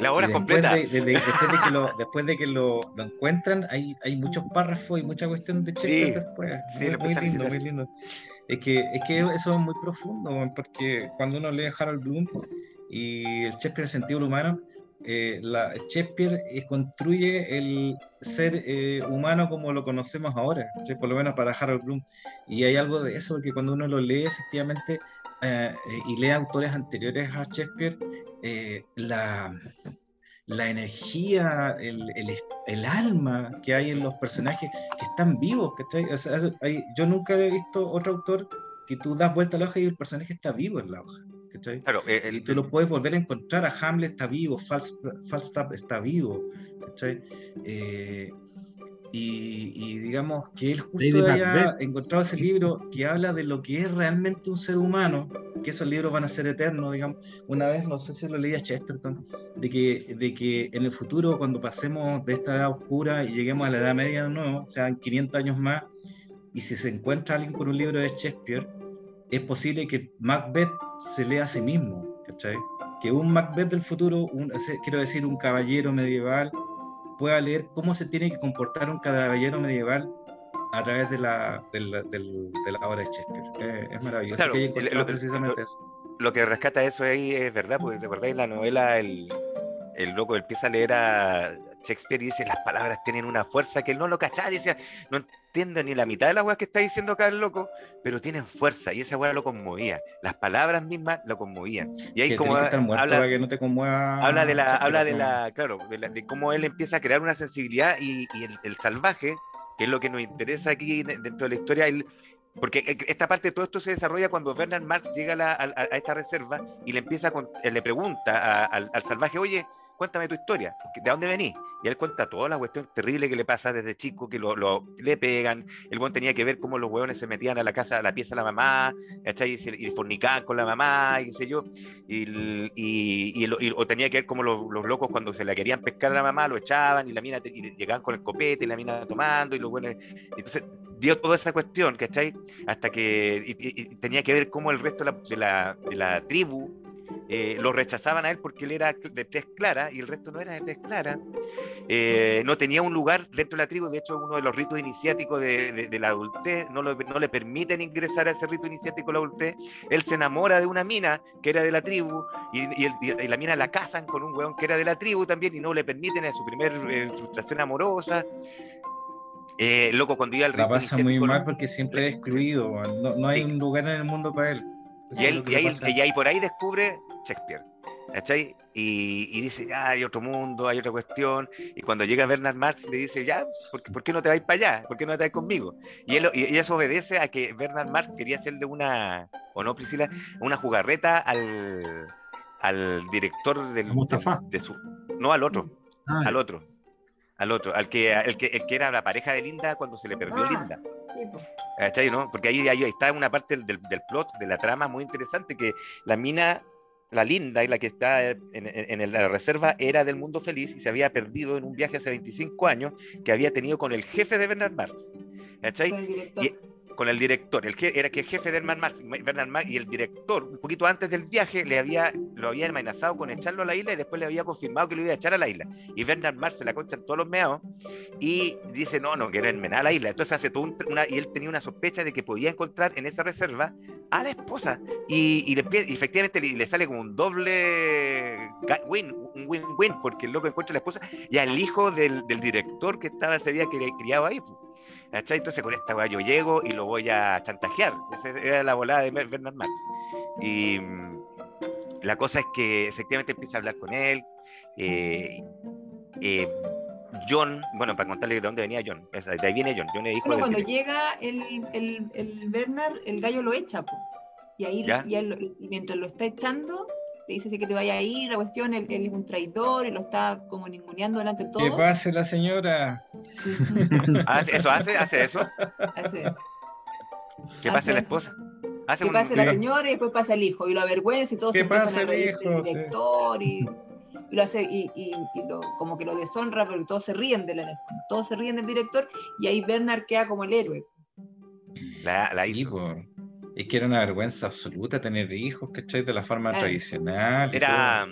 Speaker 2: La obra completa.
Speaker 3: después de que, lo, después de que lo, lo, encuentran, hay, hay muchos párrafos y mucha cuestión de Shakespeare después. Sí, muy, muy lindo, muy lindo. Es que, es que eso es muy profundo, porque cuando uno lee Harold Bloom y el Shakespeare el sentido humano, eh, la, Shakespeare eh, construye el ser eh, humano como lo conocemos ahora, por lo menos para Harold Bloom. Y hay algo de eso que cuando uno lo lee, efectivamente eh, y lee autores anteriores a Shakespeare, la, la energía, el, el, el, alma que hay en los personajes que están vivos. yo nunca he visto otro autor que tú das vuelta a la hoja y el personaje está vivo en la hoja. Claro, eh, y tú lo puedes volver a encontrar. A Hamlet está vivo, Falstaff está vivo. Eh, y, digamos que él justo haya encontrado ese libro que habla de lo que es realmente un ser humano, que esos libros van a ser eternos, digamos. Una vez, no sé si lo leía Chesterton, de que, de que en el futuro, cuando pasemos de esta edad oscura y lleguemos a la edad media de nuevo, o sea, 500 años más, y si se encuentra alguien con un libro de Shakespeare, es posible que Macbeth se lea a sí mismo, ¿cachai? Que un Macbeth del futuro, un, quiero decir, un caballero medieval, pueda leer cómo se tiene que comportar un caballero medieval a través de la, de la, de la obra de Shakespeare. Eh, es maravilloso
Speaker 2: lo, precisamente eso. Lo que rescata eso ahí es verdad, porque recordáis la novela, el, el loco empieza a leer a Shakespeare y dice, las palabras tienen una fuerza que él no lo cachaba, decía, no entiendo ni la mitad de la weá que está diciendo acá el loco, pero tienen fuerza, y esa weá lo conmovía, las palabras mismas lo conmovían. Y ahí como
Speaker 3: habla, que no te conmueva
Speaker 2: habla de la, habla de la, claro, de, cómo él empieza a crear una sensibilidad y, el, salvaje, que es lo que nos interesa aquí dentro de la historia, porque e, esta parte de todo esto se desarrolla cuando Bernard Marx llega a, esta reserva y le empieza le pregunta al, al salvaje, oye, cuéntame tu historia, ¿de dónde venís? Y él cuenta toda la cuestión terrible que le pasa desde chico, que lo, le pegan, el buen tenía que ver cómo los hueones se metían a la casa, a la pieza de la mamá, ¿cachai? Y, y fornicaban con la mamá, y qué sé yo, y, y, o tenía que ver cómo los, locos cuando se la querían pescar a la mamá, lo echaban, y la mina llegaban con el copete, y la mina tomando, y los buenos, entonces dio toda esa cuestión, ¿cachai? Hasta que tenía que ver cómo el resto de la, de la tribu eh, lo rechazaban a él porque él era de tez clara y el resto no era de tez clara. Eh, no tenía un lugar dentro de la tribu, de hecho uno de los ritos iniciáticos de, la adultez no, no, le permiten ingresar a ese rito iniciático de la adultez. Él se enamora de una mina que era de la tribu y, y, la mina la casan con un weón que era de la tribu también y no le permiten a su primer eh, frustración amorosa. loco, cuando iba al
Speaker 3: rito La pasa muy mal porque siempre es excluido, no, hay un lugar en el mundo para él.
Speaker 2: Y, él, y, ahí, y, ahí, por ahí descubre Shakespeare. ¿Cachai? Y, dice, ya hay otro mundo, hay otra cuestión. Y cuando llega Bernard Marx le dice, ya, ¿por, ¿por qué no te vais para allá? ¿Por qué no te vas conmigo? Y, él, y eso obedece a que Bernard Marx quería hacerle una, o no, Priscila, una jugarreta al, al director del, de, su. No, al otro. Ah, al otro. Al otro. Al que, el que, el que era la pareja de Linda cuando se le perdió ah, Linda. Sí, ¿no? Porque ahí, ahí, está una parte del, del plot, de la trama muy interesante, que la mina la linda y la que está en, la reserva era del mundo feliz y se había perdido en un viaje hace 25 años que había tenido con el jefe de Bernard Marx. ¿Cachai? Con el director, el que era que el jefe de Bernard Marx, y el director, un poquito antes del viaje, le había, lo había amenazado con echarlo a la isla y después le había confirmado que lo iba a echar a la isla. Y Bernard Marx se la concha en todos los meados y dice, no, no, quiero enmenar a la isla. Entonces hace todo una, y él tenía una sospecha de que podía encontrar en esa reserva a la esposa. Y, y, efectivamente le, sale como un doble win, un win-win, porque el loco encuentra a la esposa y al hijo del, del director que estaba, se había criado ahí. Entonces con esta weá yo llego y lo voy a chantajear. Esa era la volada de Bernard Marx. Y mm, la cosa es que efectivamente empieza a hablar con él. Eh, eh, John, bueno, para contarle de dónde venía John, de ahí viene John. John es hijo
Speaker 4: cuando llega el, el, el, Bernard, el gallo lo echa, y ahí y mientras lo está echando, le dice que te vaya a ir, la cuestión, él, es un traidor y lo está como ninguneando delante de todos.
Speaker 3: ¿Qué pase la señora? (laughs)
Speaker 2: Ah, ¿Eso hace? ¿Hace eso? Hace eso. ¿Qué pase la esposa?
Speaker 4: Hace ¿Qué pase la señora y después pasa el hijo y lo avergüenza y todo
Speaker 3: ¿Qué pasa el hijo?
Speaker 4: director y, lo hace y, y, lo, como que lo deshonra porque todos se ríen de la todos se ríen del director y ahí Bernard queda como el héroe.
Speaker 2: La, la hizo.
Speaker 3: Es que era una vergüenza absoluta tener hijos, ¿cachai? De la forma tradicional.
Speaker 2: Era.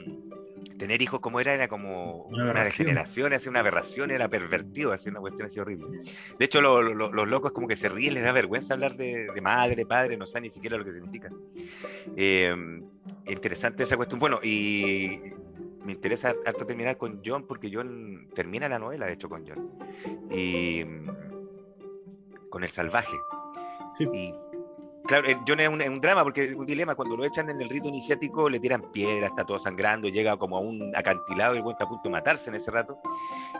Speaker 2: Tener hijos como era, era como una, degeneración, hacía una aberración, era pervertido, hacía una cuestión así horrible. De hecho, los locos como que se ríen, les da vergüenza hablar de, madre, padre, no saben ni siquiera lo que significa. Em, interesante esa cuestión. Bueno, y me interesa harto terminar con John, porque John termina la novela, de hecho, con John. Y con el salvaje. Sí. Y Claro, John es un, es un, drama porque es un dilema. Cuando lo echan en el rito iniciático, le tiran piedra, está todo sangrando, llega como a un acantilado y está a punto de matarse en ese rato.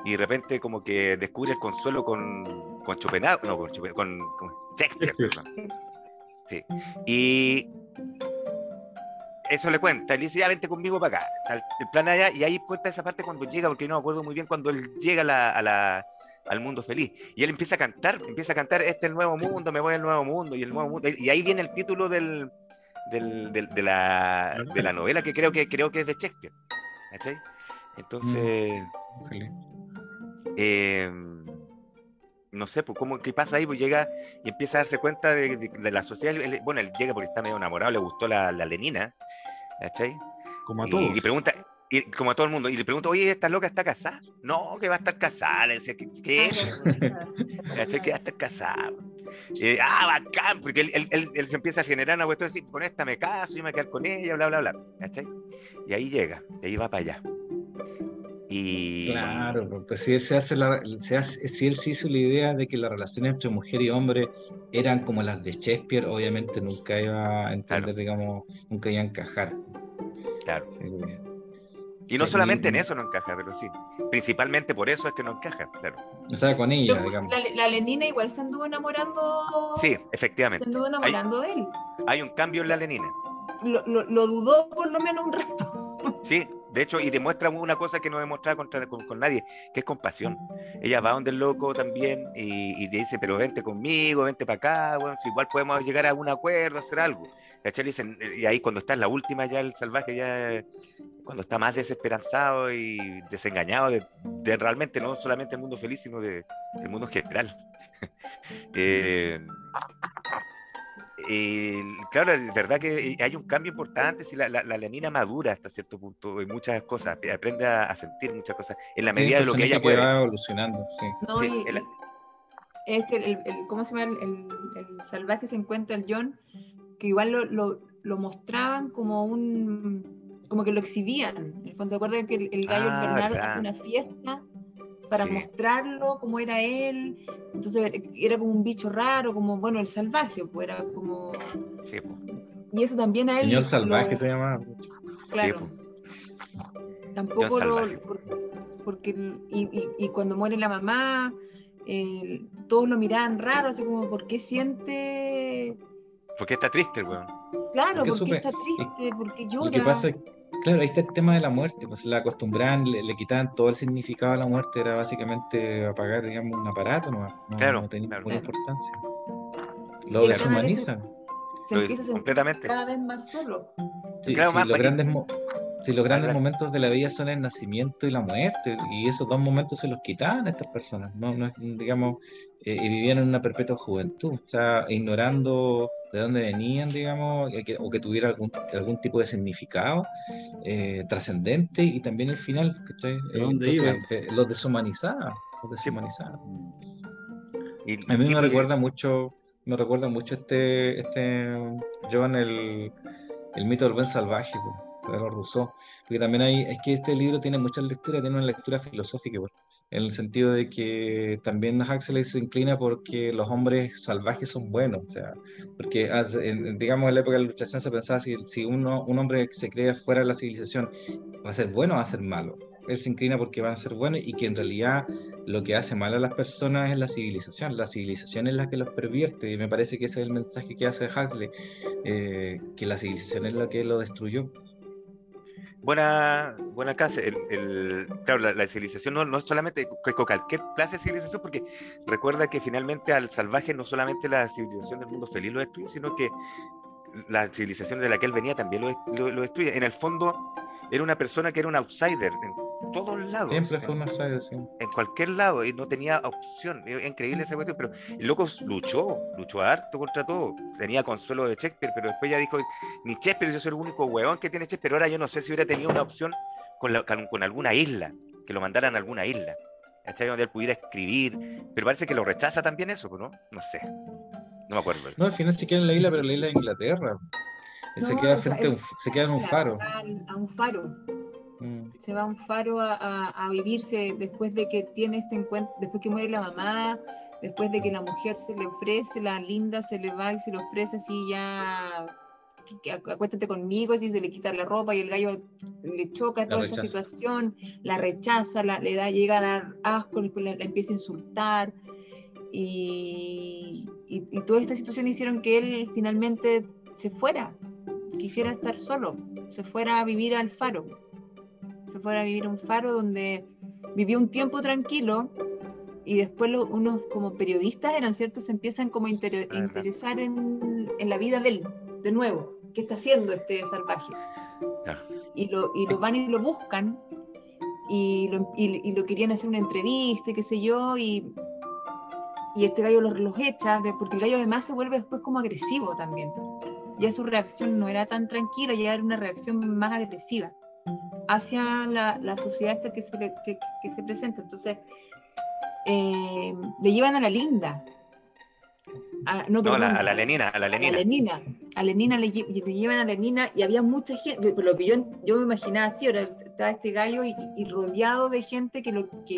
Speaker 2: Y de repente, como que descubre el consuelo con, con Schopenhauer, no, con, con, con Shakespeare. Sí. Y eso le cuenta. Él dice, ya vente conmigo para acá. El plan allá, y ahí cuenta esa parte cuando llega, porque no me acuerdo muy bien cuando él llega a la al mundo feliz. Y él empieza a cantar, empieza a cantar, este es el nuevo mundo, me voy al nuevo mundo, y el nuevo mundo. Y ahí viene el título del, del, de, la, de, la, novela que creo que creo que es de Shakespeare. Entonces. Mm, eh, no sé, pues, ¿cómo, ¿qué pasa ahí? Pues llega y empieza a darse cuenta de, la sociedad. bueno, él llega porque está medio enamorado, le gustó la, la Lenina, ¿cachai?
Speaker 1: Como a todos.
Speaker 2: Y, y pregunta, y, como a todo el mundo. Y le pregunto, oye, ¿esta loca está casada? No, que va a estar casada. Le decía, ¿qué, qué es? (laughs) que va a estar casada. ah, bacán, porque él, él, él, se empieza a generar una cuestión así, con esta me caso, yo me voy a quedar con ella, bla, bla, bla. Y ahí llega, y ahí va para allá. Y...
Speaker 3: Claro, pues si él, se hace la, se hace, si él se hizo la idea de que las relaciones entre mujer y hombre eran como las de Shakespeare, obviamente nunca iba a entender, digamos, nunca iba a encajar.
Speaker 2: Claro. Y no solamente en eso no encaja, pero sí. Principalmente por eso es que no encaja, claro.
Speaker 3: O sea, con ella, digamos.
Speaker 4: La, Lenina igual se anduvo enamorando.
Speaker 2: Sí, efectivamente.
Speaker 4: Se anduvo enamorando de él.
Speaker 2: Hay un cambio en la Lenina.
Speaker 4: Lo, lo, lo, dudó por lo menos un rato.
Speaker 2: Sí, de hecho, y demuestra una cosa que no demostraba contra, con, nadie, que es compasión. Ella va donde el loco también y, y dice, pero vente conmigo, vente para acá, bueno, si igual podemos llegar a un acuerdo, hacer algo. y ahí cuando está en la última ya el salvaje, ya cuando está más desesperanzado y desengañado de, realmente no solamente el mundo feliz, sino de, del mundo general. (laughs) eh, eh, claro, es verdad que hay un cambio importante si la, la, Lenina madura hasta cierto punto en muchas cosas, aprende a, sentir muchas cosas en la medida de lo que ella puede.
Speaker 3: va evolucionando, sí.
Speaker 4: No, este, el, ¿cómo se llama? El, salvaje se encuentra el John, que igual lo, lo, lo, mostraban como un, como que lo exhibían. En el fondo, ¿se acuerdan que el, gallo ah, hace una fiesta? Para mostrarlo como era él. Entonces era como un bicho raro, como, bueno, el salvaje, pues era como... Sí, Y eso también a él...
Speaker 3: Señor salvaje se llama.
Speaker 4: Claro. Tampoco lo... Porque, y, y, cuando muere la mamá, todos lo miraban raro, así como, ¿por qué siente...?
Speaker 2: Porque está triste, weón.
Speaker 4: Claro, porque, está triste, porque llora. Lo que
Speaker 3: pasa Claro, ahí está el tema de la muerte, pues la acostumbraban, le, quitaban todo el significado a la muerte, era básicamente apagar, digamos, un aparato, no, no, tenía ninguna importancia. Lo deshumanizan.
Speaker 4: Se empieza a completamente. cada vez más solo.
Speaker 3: Sí, claro, sí, los grandes, si los grandes momentos de la vida son el nacimiento y la muerte, y esos dos momentos se los quitaban a estas personas, no, no digamos, eh, y vivían en una perpetua juventud, o sea, ignorando de dónde venían, digamos, o que tuviera algún, algún tipo de significado eh, trascendente, y también el final, que Entonces, eh, los deshumanizaba, los deshumanizaba. a mí me recuerda mucho, me recuerda mucho este, este Joan, el, el mito del buen salvaje, de los Rousseau, porque también hay, es que este libro tiene muchas lecturas, tiene una lectura filosófica, en el sentido de que también Huxley se inclina porque los hombres salvajes son buenos, o sea, porque digamos en la época de la ilustración se pensaba si, si uno, un hombre se cree fuera de la civilización va a ser bueno o va a ser malo. Él se inclina porque van a ser buenos y que en realidad lo que hace mal a las personas es la civilización. La civilización es la que los pervierte y me parece que ese es el mensaje que hace Huxley, eh, que la civilización es la que lo destruyó
Speaker 2: buena, buena casa. El, claro, la, civilización no, no es solamente cualquier clase de civilización, porque recuerda que finalmente al salvaje no solamente la civilización del mundo feliz lo destruye, sino que la civilización de la que él venía también lo, lo destruye. En el fondo, era una persona que era un outsider todos lados.
Speaker 3: Siempre fue una saga,
Speaker 2: En cualquier lado, y no tenía opción. increíble esa cuestión, pero el loco luchó, luchó harto contra todo. Tenía consuelo de Shakespeare, pero después ya dijo, ni Shakespeare, yo soy el único huevón que tiene Shakespeare, pero ahora yo no sé si hubiera tenido una opción con, con, alguna isla, que lo mandaran a alguna isla. ¿Cachai? Donde él pudiera escribir, pero parece que lo rechaza también eso, ¿no? No sé. No me acuerdo.
Speaker 3: No, al final se queda en la isla, pero la isla de Inglaterra. se, queda frente se queda en un faro.
Speaker 4: A un faro. Mm. Se va a un faro a, vivirse después de que tiene este encuentro, después que muere la mamá después de que la mujer se le ofrece, la linda se le va y se le ofrece así ya, acuéstate conmigo, así se le quita la ropa y el gallo le choca toda esta situación, la rechaza, la, le da, llega a dar asco, después la, empieza a insultar. Y, y, y toda esta situación hicieron que él finalmente se fuera, quisiera estar solo, se fuera a vivir al faro, se fuera a vivir a un faro donde vivió un tiempo tranquilo y después unos como periodistas eran ciertos se empiezan como a interesar en, en, la vida de él de nuevo. Qué está haciendo este salvaje y, lo, y lo van y lo buscan y lo, y, lo, querían hacer una entrevista y qué sé yo y, y este gallo los, los echa porque el gallo además se vuelve después como agresivo también. Ya su reacción no era tan tranquila ya era una reacción más agresiva hacia la, la sociedad esta que se, que, que se presenta entonces eh, le llevan a la linda.
Speaker 2: no, a, la, a, la, Lenina, a la Lenina.
Speaker 4: A la Lenina, a Lenina le, le, llevan a la Lenina y había mucha gente, por lo que yo, yo me imaginaba así, ahora estaba este gallo y, y, rodeado de gente que, lo, que,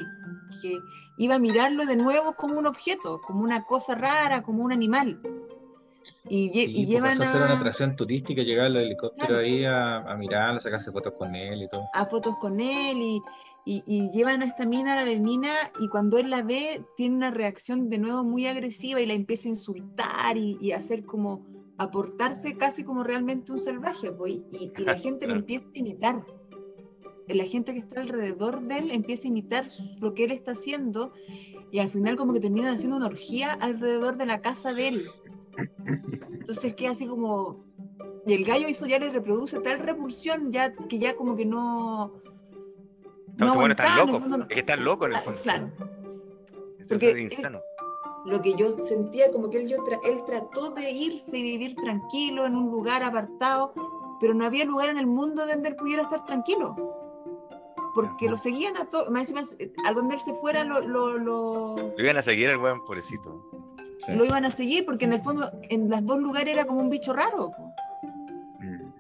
Speaker 4: que iba a mirarlo de nuevo como un objeto, como una cosa rara, como un animal.
Speaker 3: Y, y pues, llevan a hacer una atracción turística, llegar al helicóptero ahí a, a mirarlo, a sacarse fotos con él y todo.
Speaker 4: A fotos con él y, y, llevan a esta mina, a la Lenina, y cuando él la ve, tiene una reacción de nuevo muy agresiva y la empieza a insultar y, a hacer como, aportarse casi como realmente un salvaje, pues, y, la (laughs) gente lo empieza a imitar. La gente que está alrededor de él empieza a imitar lo que él está haciendo y al final como que terminan haciendo una orgía alrededor de la casa de él. Entonces queda así como... Y el gallo eso ya le reproduce tal repulsión ya que ya como que no
Speaker 2: no, bueno, están locos. Es que están locos en el fondo. Claro.
Speaker 4: Porque es insano. Lo que yo sentía como que él, yo él trató de irse y vivir tranquilo en un lugar apartado, pero no había lugar en el mundo donde él pudiera estar tranquilo. Porque lo seguían a todos, más al donde él se fuera lo, lo, lo...
Speaker 2: lo iban a seguir el buen pobrecito.
Speaker 4: Lo iban a seguir porque en el fondo en los dos lugares era como un bicho raro. Mm.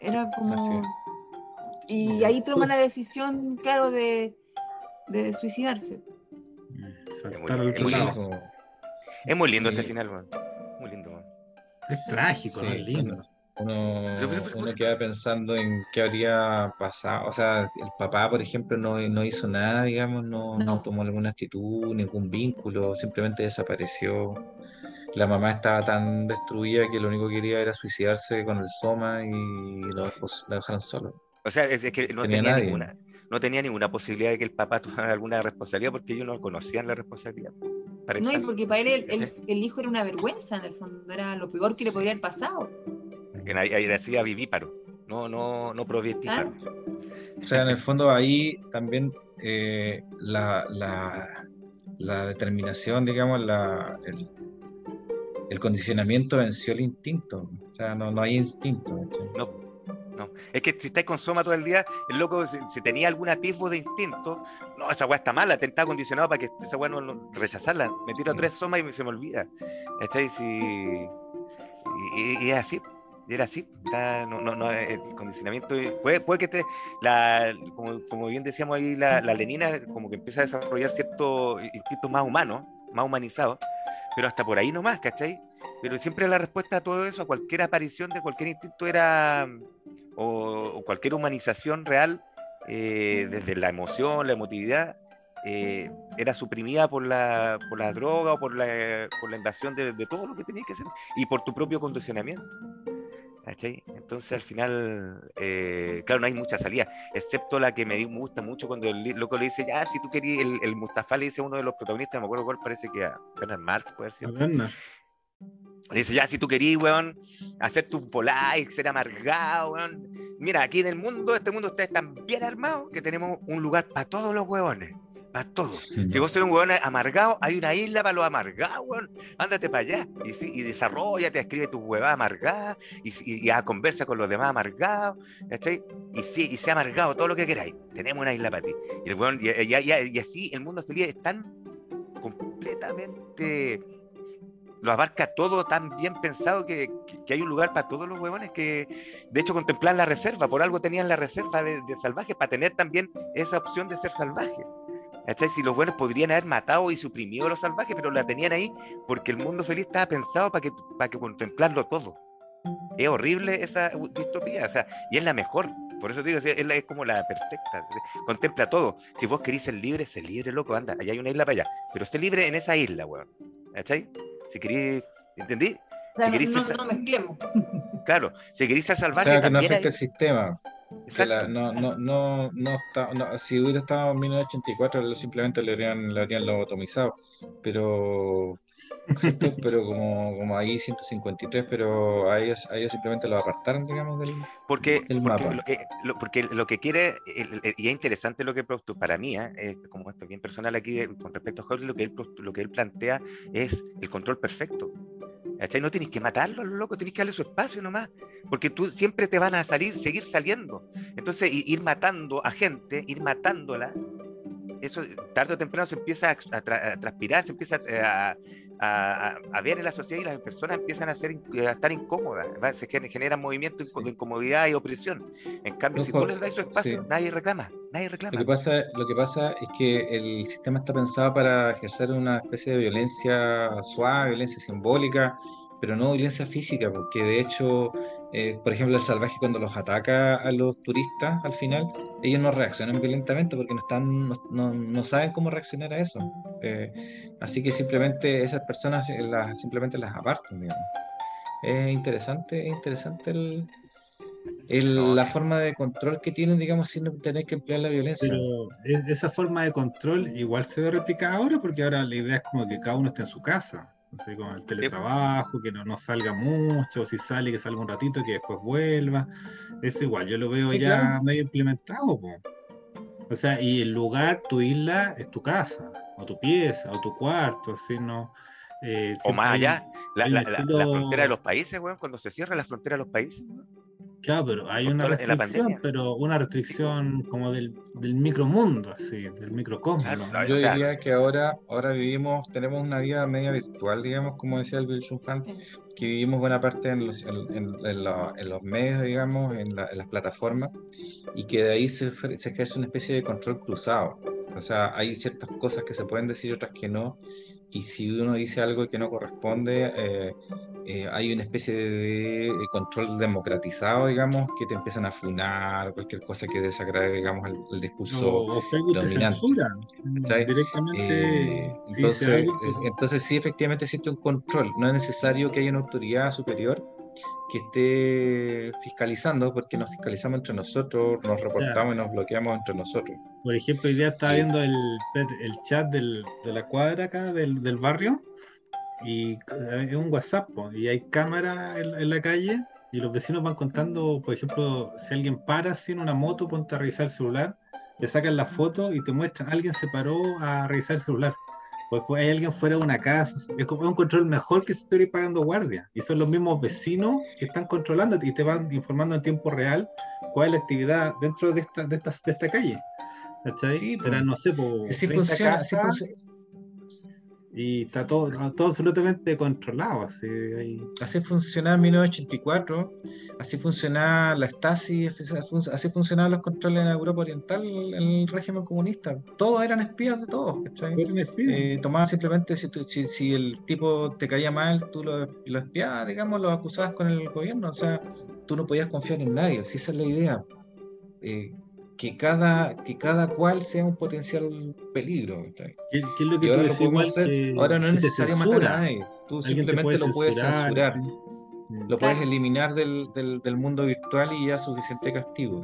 Speaker 4: Era como... Y ahí toma la decisión, claro, de, de suicidarse.
Speaker 2: Es muy, es muy, lindo ese final, man. Muy lindo, man.
Speaker 1: Es trágico, es lindo.
Speaker 3: Uno, uno, queda pensando en qué habría pasado. O sea, el papá, por ejemplo, no, no hizo nada, digamos, no, no. tomó alguna actitud, ningún vínculo, simplemente desapareció. La mamá estaba tan destruida que lo único que quería era suicidarse con el soma y lo, dejó, lo dejaron solo.
Speaker 2: O sea, es, que no tenía, ninguna, no tenía ninguna posibilidad de que el papá (laughs) tuviera alguna responsabilidad porque ellos no conocían la responsabilidad.
Speaker 4: No, y porque para él el, hijo era una vergüenza, en el fondo, era lo peor que le podría haber pasado.
Speaker 2: Decía vivíparo, no, no, no proviestíparo.
Speaker 3: O sea, en el fondo ahí también eh, la, la, la, determinación, digamos, la, el, el, condicionamiento venció el instinto. O sea, no, no hay instinto.
Speaker 2: No, es que si estáis con Soma todo el día, el loco, si, tenía algún atisbo de instinto, no, esa weá está mala, te está condicionado para que esa weá no, rechazarla. Me tiro tres Somas y se me olvida. ¿Estáis? Y, y, es así. Era así, no, no, no, el condicionamiento puede, puede que te, la, como, como, bien decíamos ahí, la, la, lenina como que empieza a desarrollar ciertos instintos más humanos, más humanizados, pero hasta por ahí nomás, ¿cachai? Pero siempre la respuesta a todo eso, a cualquier aparición de cualquier instinto era, o, cualquier humanización real, eh, desde la emoción, la emotividad, eh, era suprimida por la, por la droga o por la, por la invasión de, de, todo lo que tenías que hacer y por tu propio condicionamiento. Entonces al final, eh, claro, no hay mucha salida, excepto la que me gusta mucho cuando el loco le dice, ya, si tú querías, el, el, Mustafa le dice a uno de los protagonistas, me acuerdo cuál, parece que a Bernard Marx, puede ser. Dice, ya, si tú querías, weón, hacer tu polite, ser amargado, weón. Mira, aquí en el mundo, este mundo, ustedes están bien armados que tenemos un lugar para todos los huevones. Para todos. Si vos eres un huevón amargado, hay una isla para los amargados, weón. Ándate para allá. Y, y desarrollate, escribe tus huevas amargadas y, y, y conversa con los demás amargados. ¿cachai? Y, sí, y sea amargado todo lo que queráis. Tenemos una isla para ti. Y, el huevón, y, así el mundo feliz es tan completamente lo abarca todo tan bien pensado que, que, hay un lugar para todos los huevones que, de hecho, contemplan la reserva. Por algo tenían la reserva de, de salvaje, para tener también esa opción de ser salvaje. Si los buenos podrían haber matado y suprimido a los salvajes, pero la tenían ahí porque el mundo feliz estaba pensado para que, para que contemplarlo todo. Es horrible esa distopía, o sea, y es la mejor. Por eso digo, es, es como la perfecta. Contempla todo. Si vos querís ser libre, sé libre, loco, anda. Allá hay una isla para allá. Pero sé libre en esa isla, weón. ¿Cachai? Si querís, ¿entendí?
Speaker 4: si querís no, ser, no, mezclemos.
Speaker 2: Claro, si querís ser salvaje.
Speaker 3: Claro, que no afecte el sistema. No, no, no, no, está, no, si hubiera estado en 1984, simplemente le habrían, le habrían lobotomizado. Pero (laughs) pero como, como ahí 153, pero a ellos, a ellos simplemente lo apartaron, digamos, del,
Speaker 2: porque, porque Lo que, lo, porque lo que quiere, y es interesante lo que para mí, ¿eh? es como esto bien personal aquí con respecto a Huxley, lo que él, lo que él plantea es el control perfecto. No tienes que matarlo, loco, tienes que darle su espacio nomás, porque tú siempre te van a salir, seguir saliendo. Entonces, ir matando a gente, ir matándola, eso tarde o temprano se empieza a, transpirar, se empieza a, a, ver en la sociedad y las personas empiezan a, ser, a estar incómodas, se genera movimiento de incomodidad y opresión. En cambio, si tú les das su espacio, nadie reclama, nadie reclama.
Speaker 3: Lo que, pasa, lo que pasa es que el sistema está pensado para ejercer una especie de violencia suave, violencia simbólica, pero no violencia física, porque de hecho eh, por ejemplo, el salvaje cuando los ataca a los turistas al final, ellos no reaccionan violentamente porque no, están, no, no, saben cómo reaccionar a eso. Eh, así que simplemente esas personas las, simplemente las apartan, digamos. Es interesante, es interesante el, el, la forma de control que tienen, digamos, sin tener que emplear la violencia.
Speaker 1: Pero esa forma de control igual se ve replicada ahora porque ahora la idea es como que cada uno esté en su casa. Como el teletrabajo, que no, no, salga mucho, si sale que salga un ratito, que después vuelva. Eso igual, yo lo veo ya medio implementado. O sea, y el lugar, tu isla, es tu casa, o tu pieza, o tu cuarto, así no.
Speaker 2: Eh, o más allá, la, la, la, frontera de los países, weón, cuando se cierra la frontera de los países.
Speaker 1: Claro, pero hay una restricción, pero una restricción como del, del micromundo, así, del microcosmos.
Speaker 3: Yo diría que ahora, ahora vivimos, tenemos una vida media virtual, digamos, como decía el Bill que vivimos buena parte en los, en, en, los medios, digamos, en, las plataformas, y que de ahí se, se ejerce una especie de control cruzado. O sea, hay ciertas cosas que se pueden decir y otras que no, y si uno dice algo que no corresponde, eh, eh, hay una especie de, control democratizado, digamos, que te empiezan a funar, cualquier cosa que desagrade, digamos, el, discurso dominante. directamente. Eh, entonces, entonces, sí, efectivamente existe un control. No es necesario que haya una autoridad superior que esté fiscalizando, porque nos fiscalizamos entre nosotros, nos reportamos y nos bloqueamos entre nosotros.
Speaker 1: Por ejemplo, hoy día estaba viendo el, el chat del, de la cuadra acá, del, del, barrio, y es un WhatsApp, y hay cámara en, la calle, y los vecinos van contando, por ejemplo, si alguien para sin una moto, ponte a revisar el celular, le sacan la foto y te muestran, alguien se paró a revisar el celular pues, pues, hay alguien fuera de una casa, es como un control mejor que si estoy pagando guardia. Y son los mismos vecinos que están controlando y te van informando en tiempo real cuál es la actividad dentro de esta, de esta, de esta calle. ¿Cachai? Sí, Será, no sé, por
Speaker 3: sí, funciona,
Speaker 1: y está todo, todo absolutamente controlado. Así,
Speaker 3: así funcionaba en 1984, así funcionaba la Stasi, así funcionaban los controles en Europa Oriental, en el régimen comunista. Todos eran espías de todos. Eh, tomaban simplemente, si, si, si, el tipo te caía mal, tú lo, lo espiabas, digamos, lo acusabas con el gobierno. O sea, tú no podías confiar en nadie, si esa es la idea. Eh, que cada, que cada cual sea un potencial peligro.
Speaker 1: ¿Qué, es lo que ahora, lo
Speaker 3: hacer, ahora no es necesario matar a nadie, tú simplemente lo puedes censurar, lo puedes eliminar del, del, del, mundo virtual y ya suficiente castigo.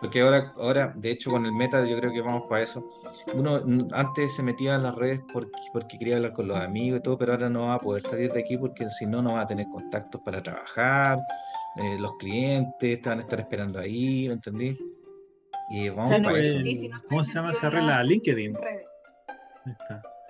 Speaker 3: Porque ahora, ahora, de hecho, con el meta yo creo que vamos para eso. Uno antes se metía en las redes porque, porque quería hablar con los amigos y todo, pero ahora no va a poder salir de aquí porque si no, no va a tener contactos para trabajar, eh, los clientes te van a estar esperando ahí, ¿me entendí? Y vamos para eso.
Speaker 1: ¿Cómo se llama esa regla? LinkedIn.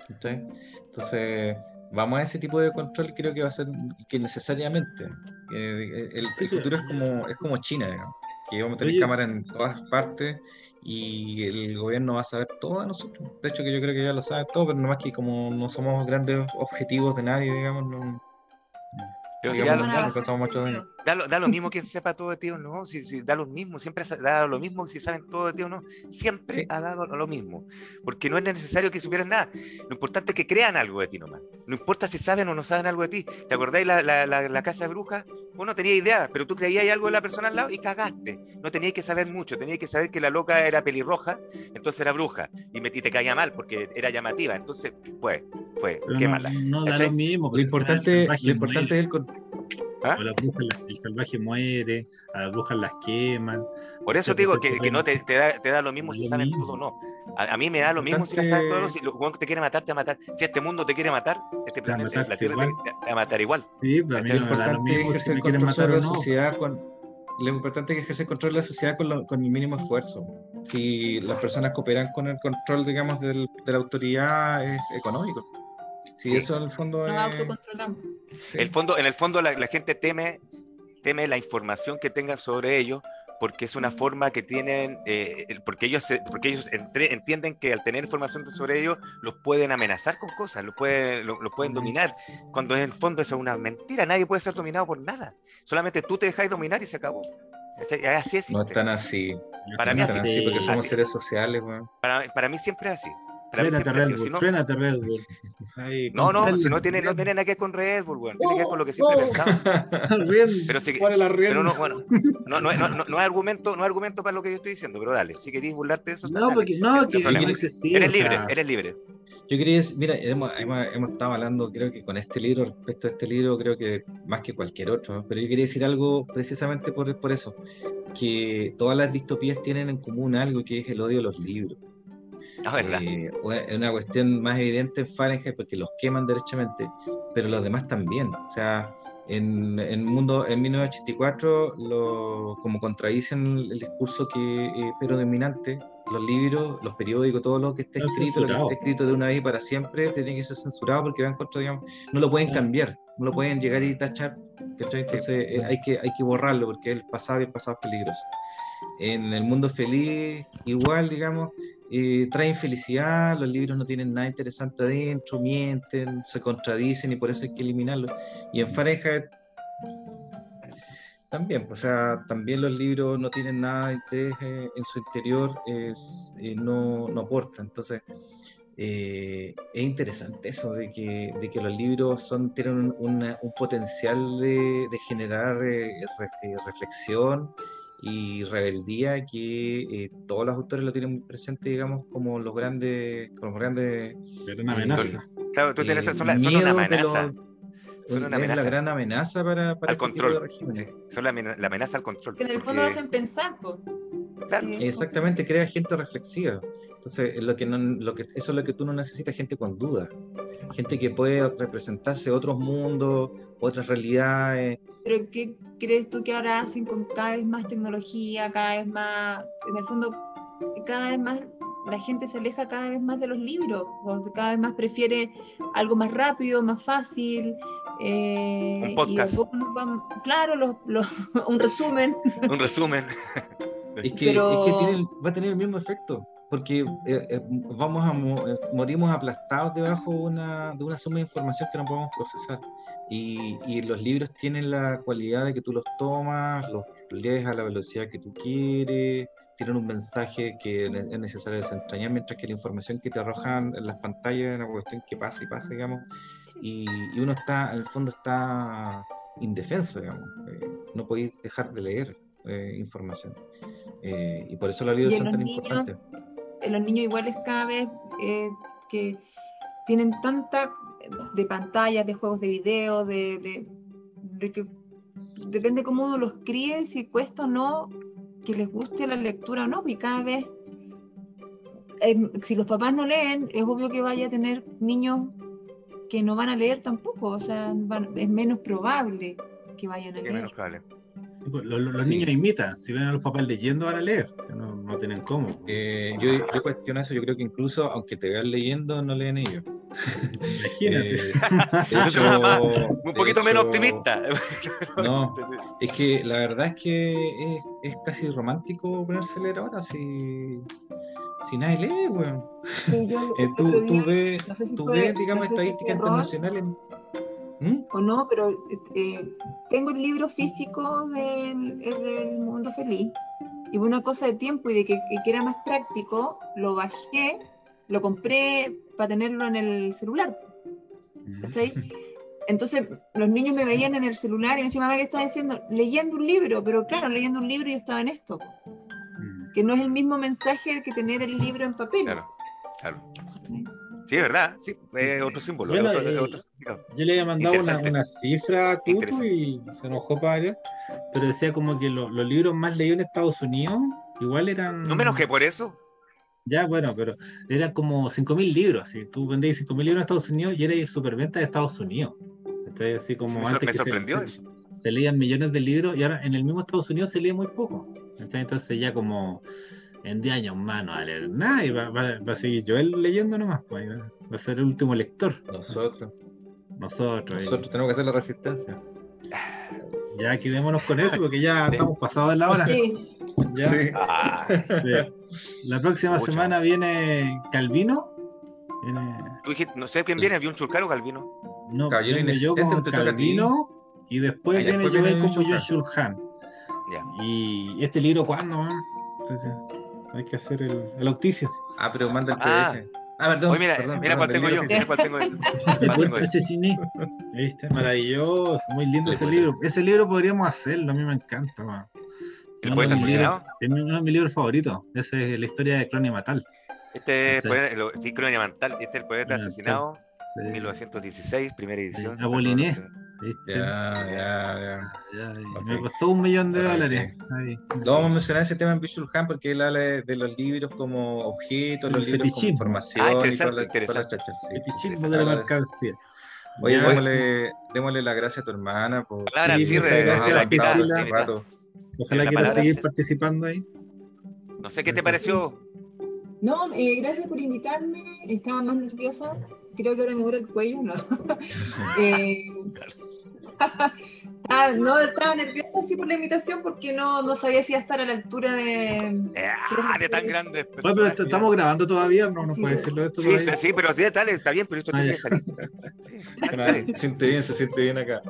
Speaker 3: Entonces, vamos a ese tipo de control creo que va a ser que necesariamente. el, futuro es como, es como China, digamos, que vamos a tener cámaras en todas partes y el gobierno va a saber todo de nosotros. De hecho, que yo creo que ya lo sabe todo, pero nomás que como no somos grandes objetivos de nadie, digamos, no,
Speaker 2: pero ya, lo, ya, Da lo, mismo que (laughs) sepa todo de ti o no, si, da lo mismo, siempre ha dado lo mismo si saben todo de ti o no, siempre ha dado lo mismo, porque no es necesario que supieran nada, lo importante es que crean algo de ti nomás, no importa si saben o no saben algo de ti, ¿te acordáis la, la, la, casa de brujas? Vos no tenías idea, pero tú creías algo de la persona al lado y cagaste, no tenías que saber mucho, tenías que saber que la loca era pelirroja, entonces era bruja, y, me, te caía mal porque era llamativa, entonces, pues, fue, qué mala.
Speaker 1: No, da lo mismo.
Speaker 3: Lo importante, lo importante es el
Speaker 1: ¿Ah? las brujas, el salvaje muere, a las brujas las queman.
Speaker 2: Por eso te digo que, que, no te, te, da, te, da, lo mismo si saben todo o no. A, mí me da lo mismo si las saben todo o no. Si lo te quiere matar, te va a matar. Si este mundo te quiere matar, este planeta, la Tierra te, va a matar igual.
Speaker 3: Sí, pero pues, lo importante es ejercer control sobre la sociedad con, lo importante es ejercer control de la sociedad con, con, el mínimo esfuerzo. Si las personas cooperan con el control, digamos, del, de la autoridad es económico. Sí, eso en el fondo
Speaker 4: Nos autocontrolamos.
Speaker 2: El fondo, en el fondo la, gente teme, teme la información que tengan sobre ellos porque es una forma que tienen, eh, porque ellos, porque ellos entienden que al tener información sobre ellos los pueden amenazar con cosas, los pueden, lo, pueden dominar, cuando en el fondo eso es una mentira, nadie puede ser dominado por nada, solamente tú te dejas dominar y se acabó. Así es.
Speaker 3: No es tan así.
Speaker 2: Para mí
Speaker 3: así, así, porque somos seres sociales.
Speaker 2: Para, para mí siempre es así.
Speaker 1: Frénate Red Bull, no, Red Bull.
Speaker 2: no, no, si no tiene, no tiene nada que ver con Red Bull, bueno, tiene que ver con lo que siempre oh, pensaba. (laughs) pero, si, pero no, bueno, no, no, no, no, hay argumento, no hay argumento para lo que yo estoy diciendo, pero dale, si queréis burlarte de eso.
Speaker 1: No, porque no, que,
Speaker 2: eres libre, eres libre.
Speaker 3: Yo quería decir, mira, hemos, hemos, hemos, estado hablando, creo que con este libro, respecto a este libro, creo que más que cualquier otro, pero yo quería decir algo precisamente por, por eso, que todas las distopías tienen en común algo que es el odio a los libros.
Speaker 2: Ah, eh,
Speaker 3: es una cuestión más evidente en Fahrenheit porque los queman derechamente, pero los demás también. O sea, en, el mundo en 1984, lo, como contradicen el discurso que eh, pero dominante, los libros, los periódicos, todo lo que esté escrito, lo que esté escrito de una vez y para siempre, tiene que ser censurado porque van contra, digamos, no lo pueden cambiar, no lo pueden llegar y tachar. Entonces eh, hay, que, hay que borrarlo porque el pasado y el pasado es peligroso. En el mundo feliz, igual, digamos, eh, traen felicidad, los libros no tienen nada interesante adentro, mienten, se contradicen y por eso hay que eliminarlos. Y en Fahrenheit también, o sea, también los libros no tienen nada de interés eh, en su interior, es, eh, no, no aportan. Entonces, es interesante eso de que, de que los libros son, tienen un, un potencial de, de generar reflexión y rebeldía que eh, todos los autores lo tienen presente, digamos, como los grandes. Como grandes
Speaker 1: una amenaza.
Speaker 2: Claro, tú tienes, son, son una amenaza. son una amenaza.
Speaker 3: la gran amenaza para, para
Speaker 2: al este control. son la, la, amenaza al control.
Speaker 4: Que en el fondo hacen pensar, pues.
Speaker 3: Claro. Exactamente, crea gente reflexiva. Entonces, lo que no, lo que, eso es lo que tú no necesitas, gente con duda. Gente que puede representarse otros mundos, otras realidades,
Speaker 4: pero ¿qué crees tú que ahora hacen con cada vez más tecnología, cada vez más, en el fondo, cada vez más la gente se aleja cada vez más de los libros, porque cada vez más prefiere algo más rápido, más fácil.
Speaker 2: Eh, un podcast.
Speaker 4: claro, (laughs) un resumen.
Speaker 2: un resumen. (laughs) (laughs)
Speaker 3: es que, va a tener el mismo efecto porque eh, eh, vamos a morimos aplastados debajo de una, de una suma de información que no podemos procesar. Y, los libros tienen la cualidad de que tú los tomas, los lees a la velocidad que tú quieres, tienen un mensaje que es necesario desentrañar, mientras que la información que te arrojan en las pantallas es una cuestión que pasa y pasa, digamos, y, uno está, en el fondo está indefenso, digamos, eh, no podéis dejar de leer eh, información. Eh, y por eso los libros son tan importantes.
Speaker 4: Los niños iguales cada vez que tienen tanta de pantallas, de juegos de video, de, de, que depende cómo uno los críe, si cuesta o no que les guste la lectura o no, y cada vez, eh, si los papás no leen, es obvio que vaya a tener niños que no van a leer tampoco, o sea, es menos probable que vayan a leer.
Speaker 1: Pues, los, niños imitan, si ven a los papás leyendo van a leer, no, no tienen cómo.
Speaker 3: Eh, yo, yo, cuestiono eso, yo creo que incluso aunque te vean leyendo, no leen ellos. (laughs)
Speaker 1: Imagínate.
Speaker 2: Eh, (laughs) un poquito menos optimista. (laughs)
Speaker 3: no, es que la verdad es que es, es casi romántico ponerse a leer ahora, si, si nadie lee, weón. Eh, tú, tú, ves, tú ves, digamos, estadísticas internacionales
Speaker 4: ¿Mm? o no, pero eh, tengo el libro físico del, del, Mundo Feliz y una cosa de tiempo y de que, que, era más práctico, lo bajé, lo compré para tenerlo en el celular. Entonces los niños me veían en el celular y me decían, mamá, ¿qué estás diciendo? Leyendo un libro, pero claro, leyendo un libro yo estaba en esto. Que no es el mismo mensaje que tener el libro en papel.
Speaker 2: Claro, claro. Sí, es verdad, sí, es otro símbolo.
Speaker 1: Yo,
Speaker 2: otro,
Speaker 1: le, otro, yo le había mandado una, una, cifra a Cutu y se enojó para varios, pero decía como que lo, los libros más leídos en Estados Unidos igual eran...
Speaker 2: No menos que por eso.
Speaker 1: Ya, bueno, pero eran como 5.000 libros. Si tú vendías 5.000 libros en Estados Unidos y era superventa de Estados Unidos. Entonces, así como
Speaker 2: sí,
Speaker 1: antes
Speaker 2: me
Speaker 1: que
Speaker 2: sorprendió
Speaker 1: se,
Speaker 2: eso.
Speaker 1: Se, leían millones de libros y ahora en el mismo Estados Unidos se lee muy poco. Entonces, entonces ya como en 10 años más no va a leer nada y va, va, va a seguir Joel leyendo nomás. Pues, va, va a ser el último lector.
Speaker 3: Nosotros.
Speaker 1: Nosotros.
Speaker 3: Nosotros tenemos que hacer la resistencia.
Speaker 1: Ya quedémonos con eso porque ya estamos pasados de la hora.
Speaker 4: Sí.
Speaker 1: ¿Ya?
Speaker 3: Sí.
Speaker 2: Ah,
Speaker 1: Sí. La próxima
Speaker 2: Mucho.
Speaker 1: semana viene Calvino. Viene-
Speaker 2: tú dijiste, no sé quién viene, había un chulcaro o Calvino.
Speaker 1: no, vengo yo con. Calvino y después
Speaker 3: Ah, y
Speaker 1: viene
Speaker 3: después viene
Speaker 1: como John
Speaker 3: Shulhan.
Speaker 1: Y este libro, ¿cuándo? man? Entonces, hay que hacer el, el auspicio.
Speaker 3: Ah, pero manda el
Speaker 2: Ah.
Speaker 3: PDF. Ah, perdón.
Speaker 2: Oye, mira,
Speaker 3: perdón,
Speaker 2: mira
Speaker 3: perdón,
Speaker 2: cuál tengo yo, mira cuál tengo yo. (laughs) Cuál tengo
Speaker 1: asesiní. ¿Viste? Maravilloso, muy lindo ese libro. Ese libro podríamos hacerlo, a mí me encanta. man.
Speaker 2: ¿El poeta asesinado?
Speaker 1: Es uno de mis libros favoritos. Esa es la historia de Crónica Matal.
Speaker 2: Este es
Speaker 1: Sí.
Speaker 2: poeta- lo- sí, Crónica Mental, este es el poeta asesinado,
Speaker 1: Sí.
Speaker 2: 1916, primera edición.
Speaker 1: Apoliné. ¿Viste?
Speaker 3: Ya, ya, ya.
Speaker 1: Me costó un millón de dólares. Ahí.
Speaker 3: No vamos a mencionar ese tema en Visual Han porque él habla de, de los libros como objetos, los libros como
Speaker 1: fetichismo.
Speaker 3: información
Speaker 2: Ah,
Speaker 3: y
Speaker 2: interesante,
Speaker 3: las-
Speaker 2: interesante.
Speaker 3: las chachas, sí.
Speaker 1: Fetichismo de la mercancía.
Speaker 3: Oye,
Speaker 1: Ya.
Speaker 3: démosle, démosle la gracia a tu hermana por
Speaker 2: Palabra al
Speaker 1: Sí,
Speaker 2: cierre
Speaker 1: gracias,
Speaker 2: de la la
Speaker 3: rato.
Speaker 1: Ojalá
Speaker 2: La
Speaker 1: quieras
Speaker 2: palabra
Speaker 1: seguir
Speaker 2: se-
Speaker 1: participando ahí.
Speaker 2: No sé qué te pareció.
Speaker 4: No, eh, gracias por invitarme. Estaba más nerviosa. Creo que ahora me duele el cuello, ¿no? (laughs) (laughs) Eh, (laughs) ah, no, estaba nerviosa sí por la invitación porque no, no sabía si iba a estar a la altura de...
Speaker 2: Ah, de tan grandes
Speaker 1: Oye, pero estamos grabando todavía, no, no
Speaker 4: Sí,
Speaker 1: puede
Speaker 4: es.
Speaker 1: decirlo esto
Speaker 2: Sí, sí,
Speaker 1: todavía.
Speaker 2: sí, pero sí, dale, está bien, pero esto tiene que salir.
Speaker 3: Se siente bien, se siente bien acá.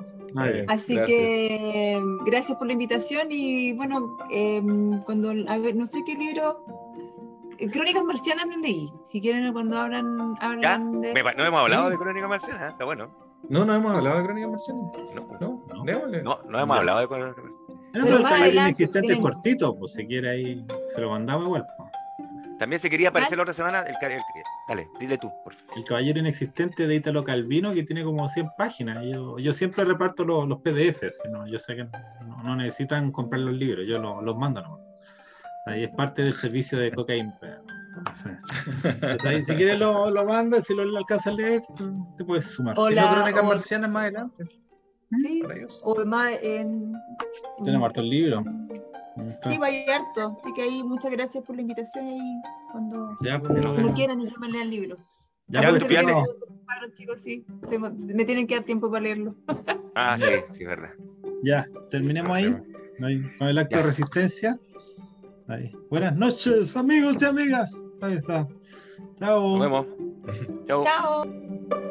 Speaker 3: Eh,
Speaker 4: Así
Speaker 3: gracias.
Speaker 4: que eh, gracias por la invitación y bueno, eh, cuando, a ver, no sé qué libro... Crónicas marcianas no leí. Si quieren, cuando hablan, hablan de...
Speaker 2: No hemos hablado de Crónica Marciana, está bueno.
Speaker 3: No, no hemos hablado de Crónica Marciana.
Speaker 2: No,
Speaker 3: No,
Speaker 1: No.
Speaker 2: no, no hemos hablado de Crónica Marciana.
Speaker 1: Ah,
Speaker 4: Pero
Speaker 1: el inexistente es cortito, pues si quiere ahí se lo mandamos igual.
Speaker 2: También se quería aparecer la otra semana. El, el- dale, dile tú, por favor.
Speaker 1: El caballero inexistente de Italo Calvino que tiene como 100 páginas. Yo, yo siempre reparto los, los PDFs, ¿no? yo sé que no, no necesitan comprar los libros, yo lo- los mando nomás. Ahí es parte del servicio de cocaína. Entonces, ahí, si quieres lo, lo mandas, si lo alcanzas a leer, te puedes sumar.
Speaker 4: O
Speaker 3: Si
Speaker 4: la-
Speaker 3: no, Crónicas
Speaker 4: o-
Speaker 3: Marcianas más adelante.
Speaker 4: Sí, o más en...
Speaker 1: Tenemos harto el libro.
Speaker 4: Sí, vaya harto. Así que ahí muchas gracias por la invitación y cuando,
Speaker 1: Ya, pues,
Speaker 4: cuando quieran y yo me lea el libro.
Speaker 1: ya,
Speaker 2: Ya,
Speaker 1: pues, no.
Speaker 4: Chicos, sí. Tengo- me tienen que dar tiempo para leerlo.
Speaker 2: Ah, sí, sí, verdad.
Speaker 1: Ya, terminemos ahí, ahí, con el acto
Speaker 2: Ya.
Speaker 1: de resistencia. Ahí. Buenas noches, amigos y amigas. Ahí está. Chao.
Speaker 2: Nos vemos. (laughs) Chao.
Speaker 4: Chao.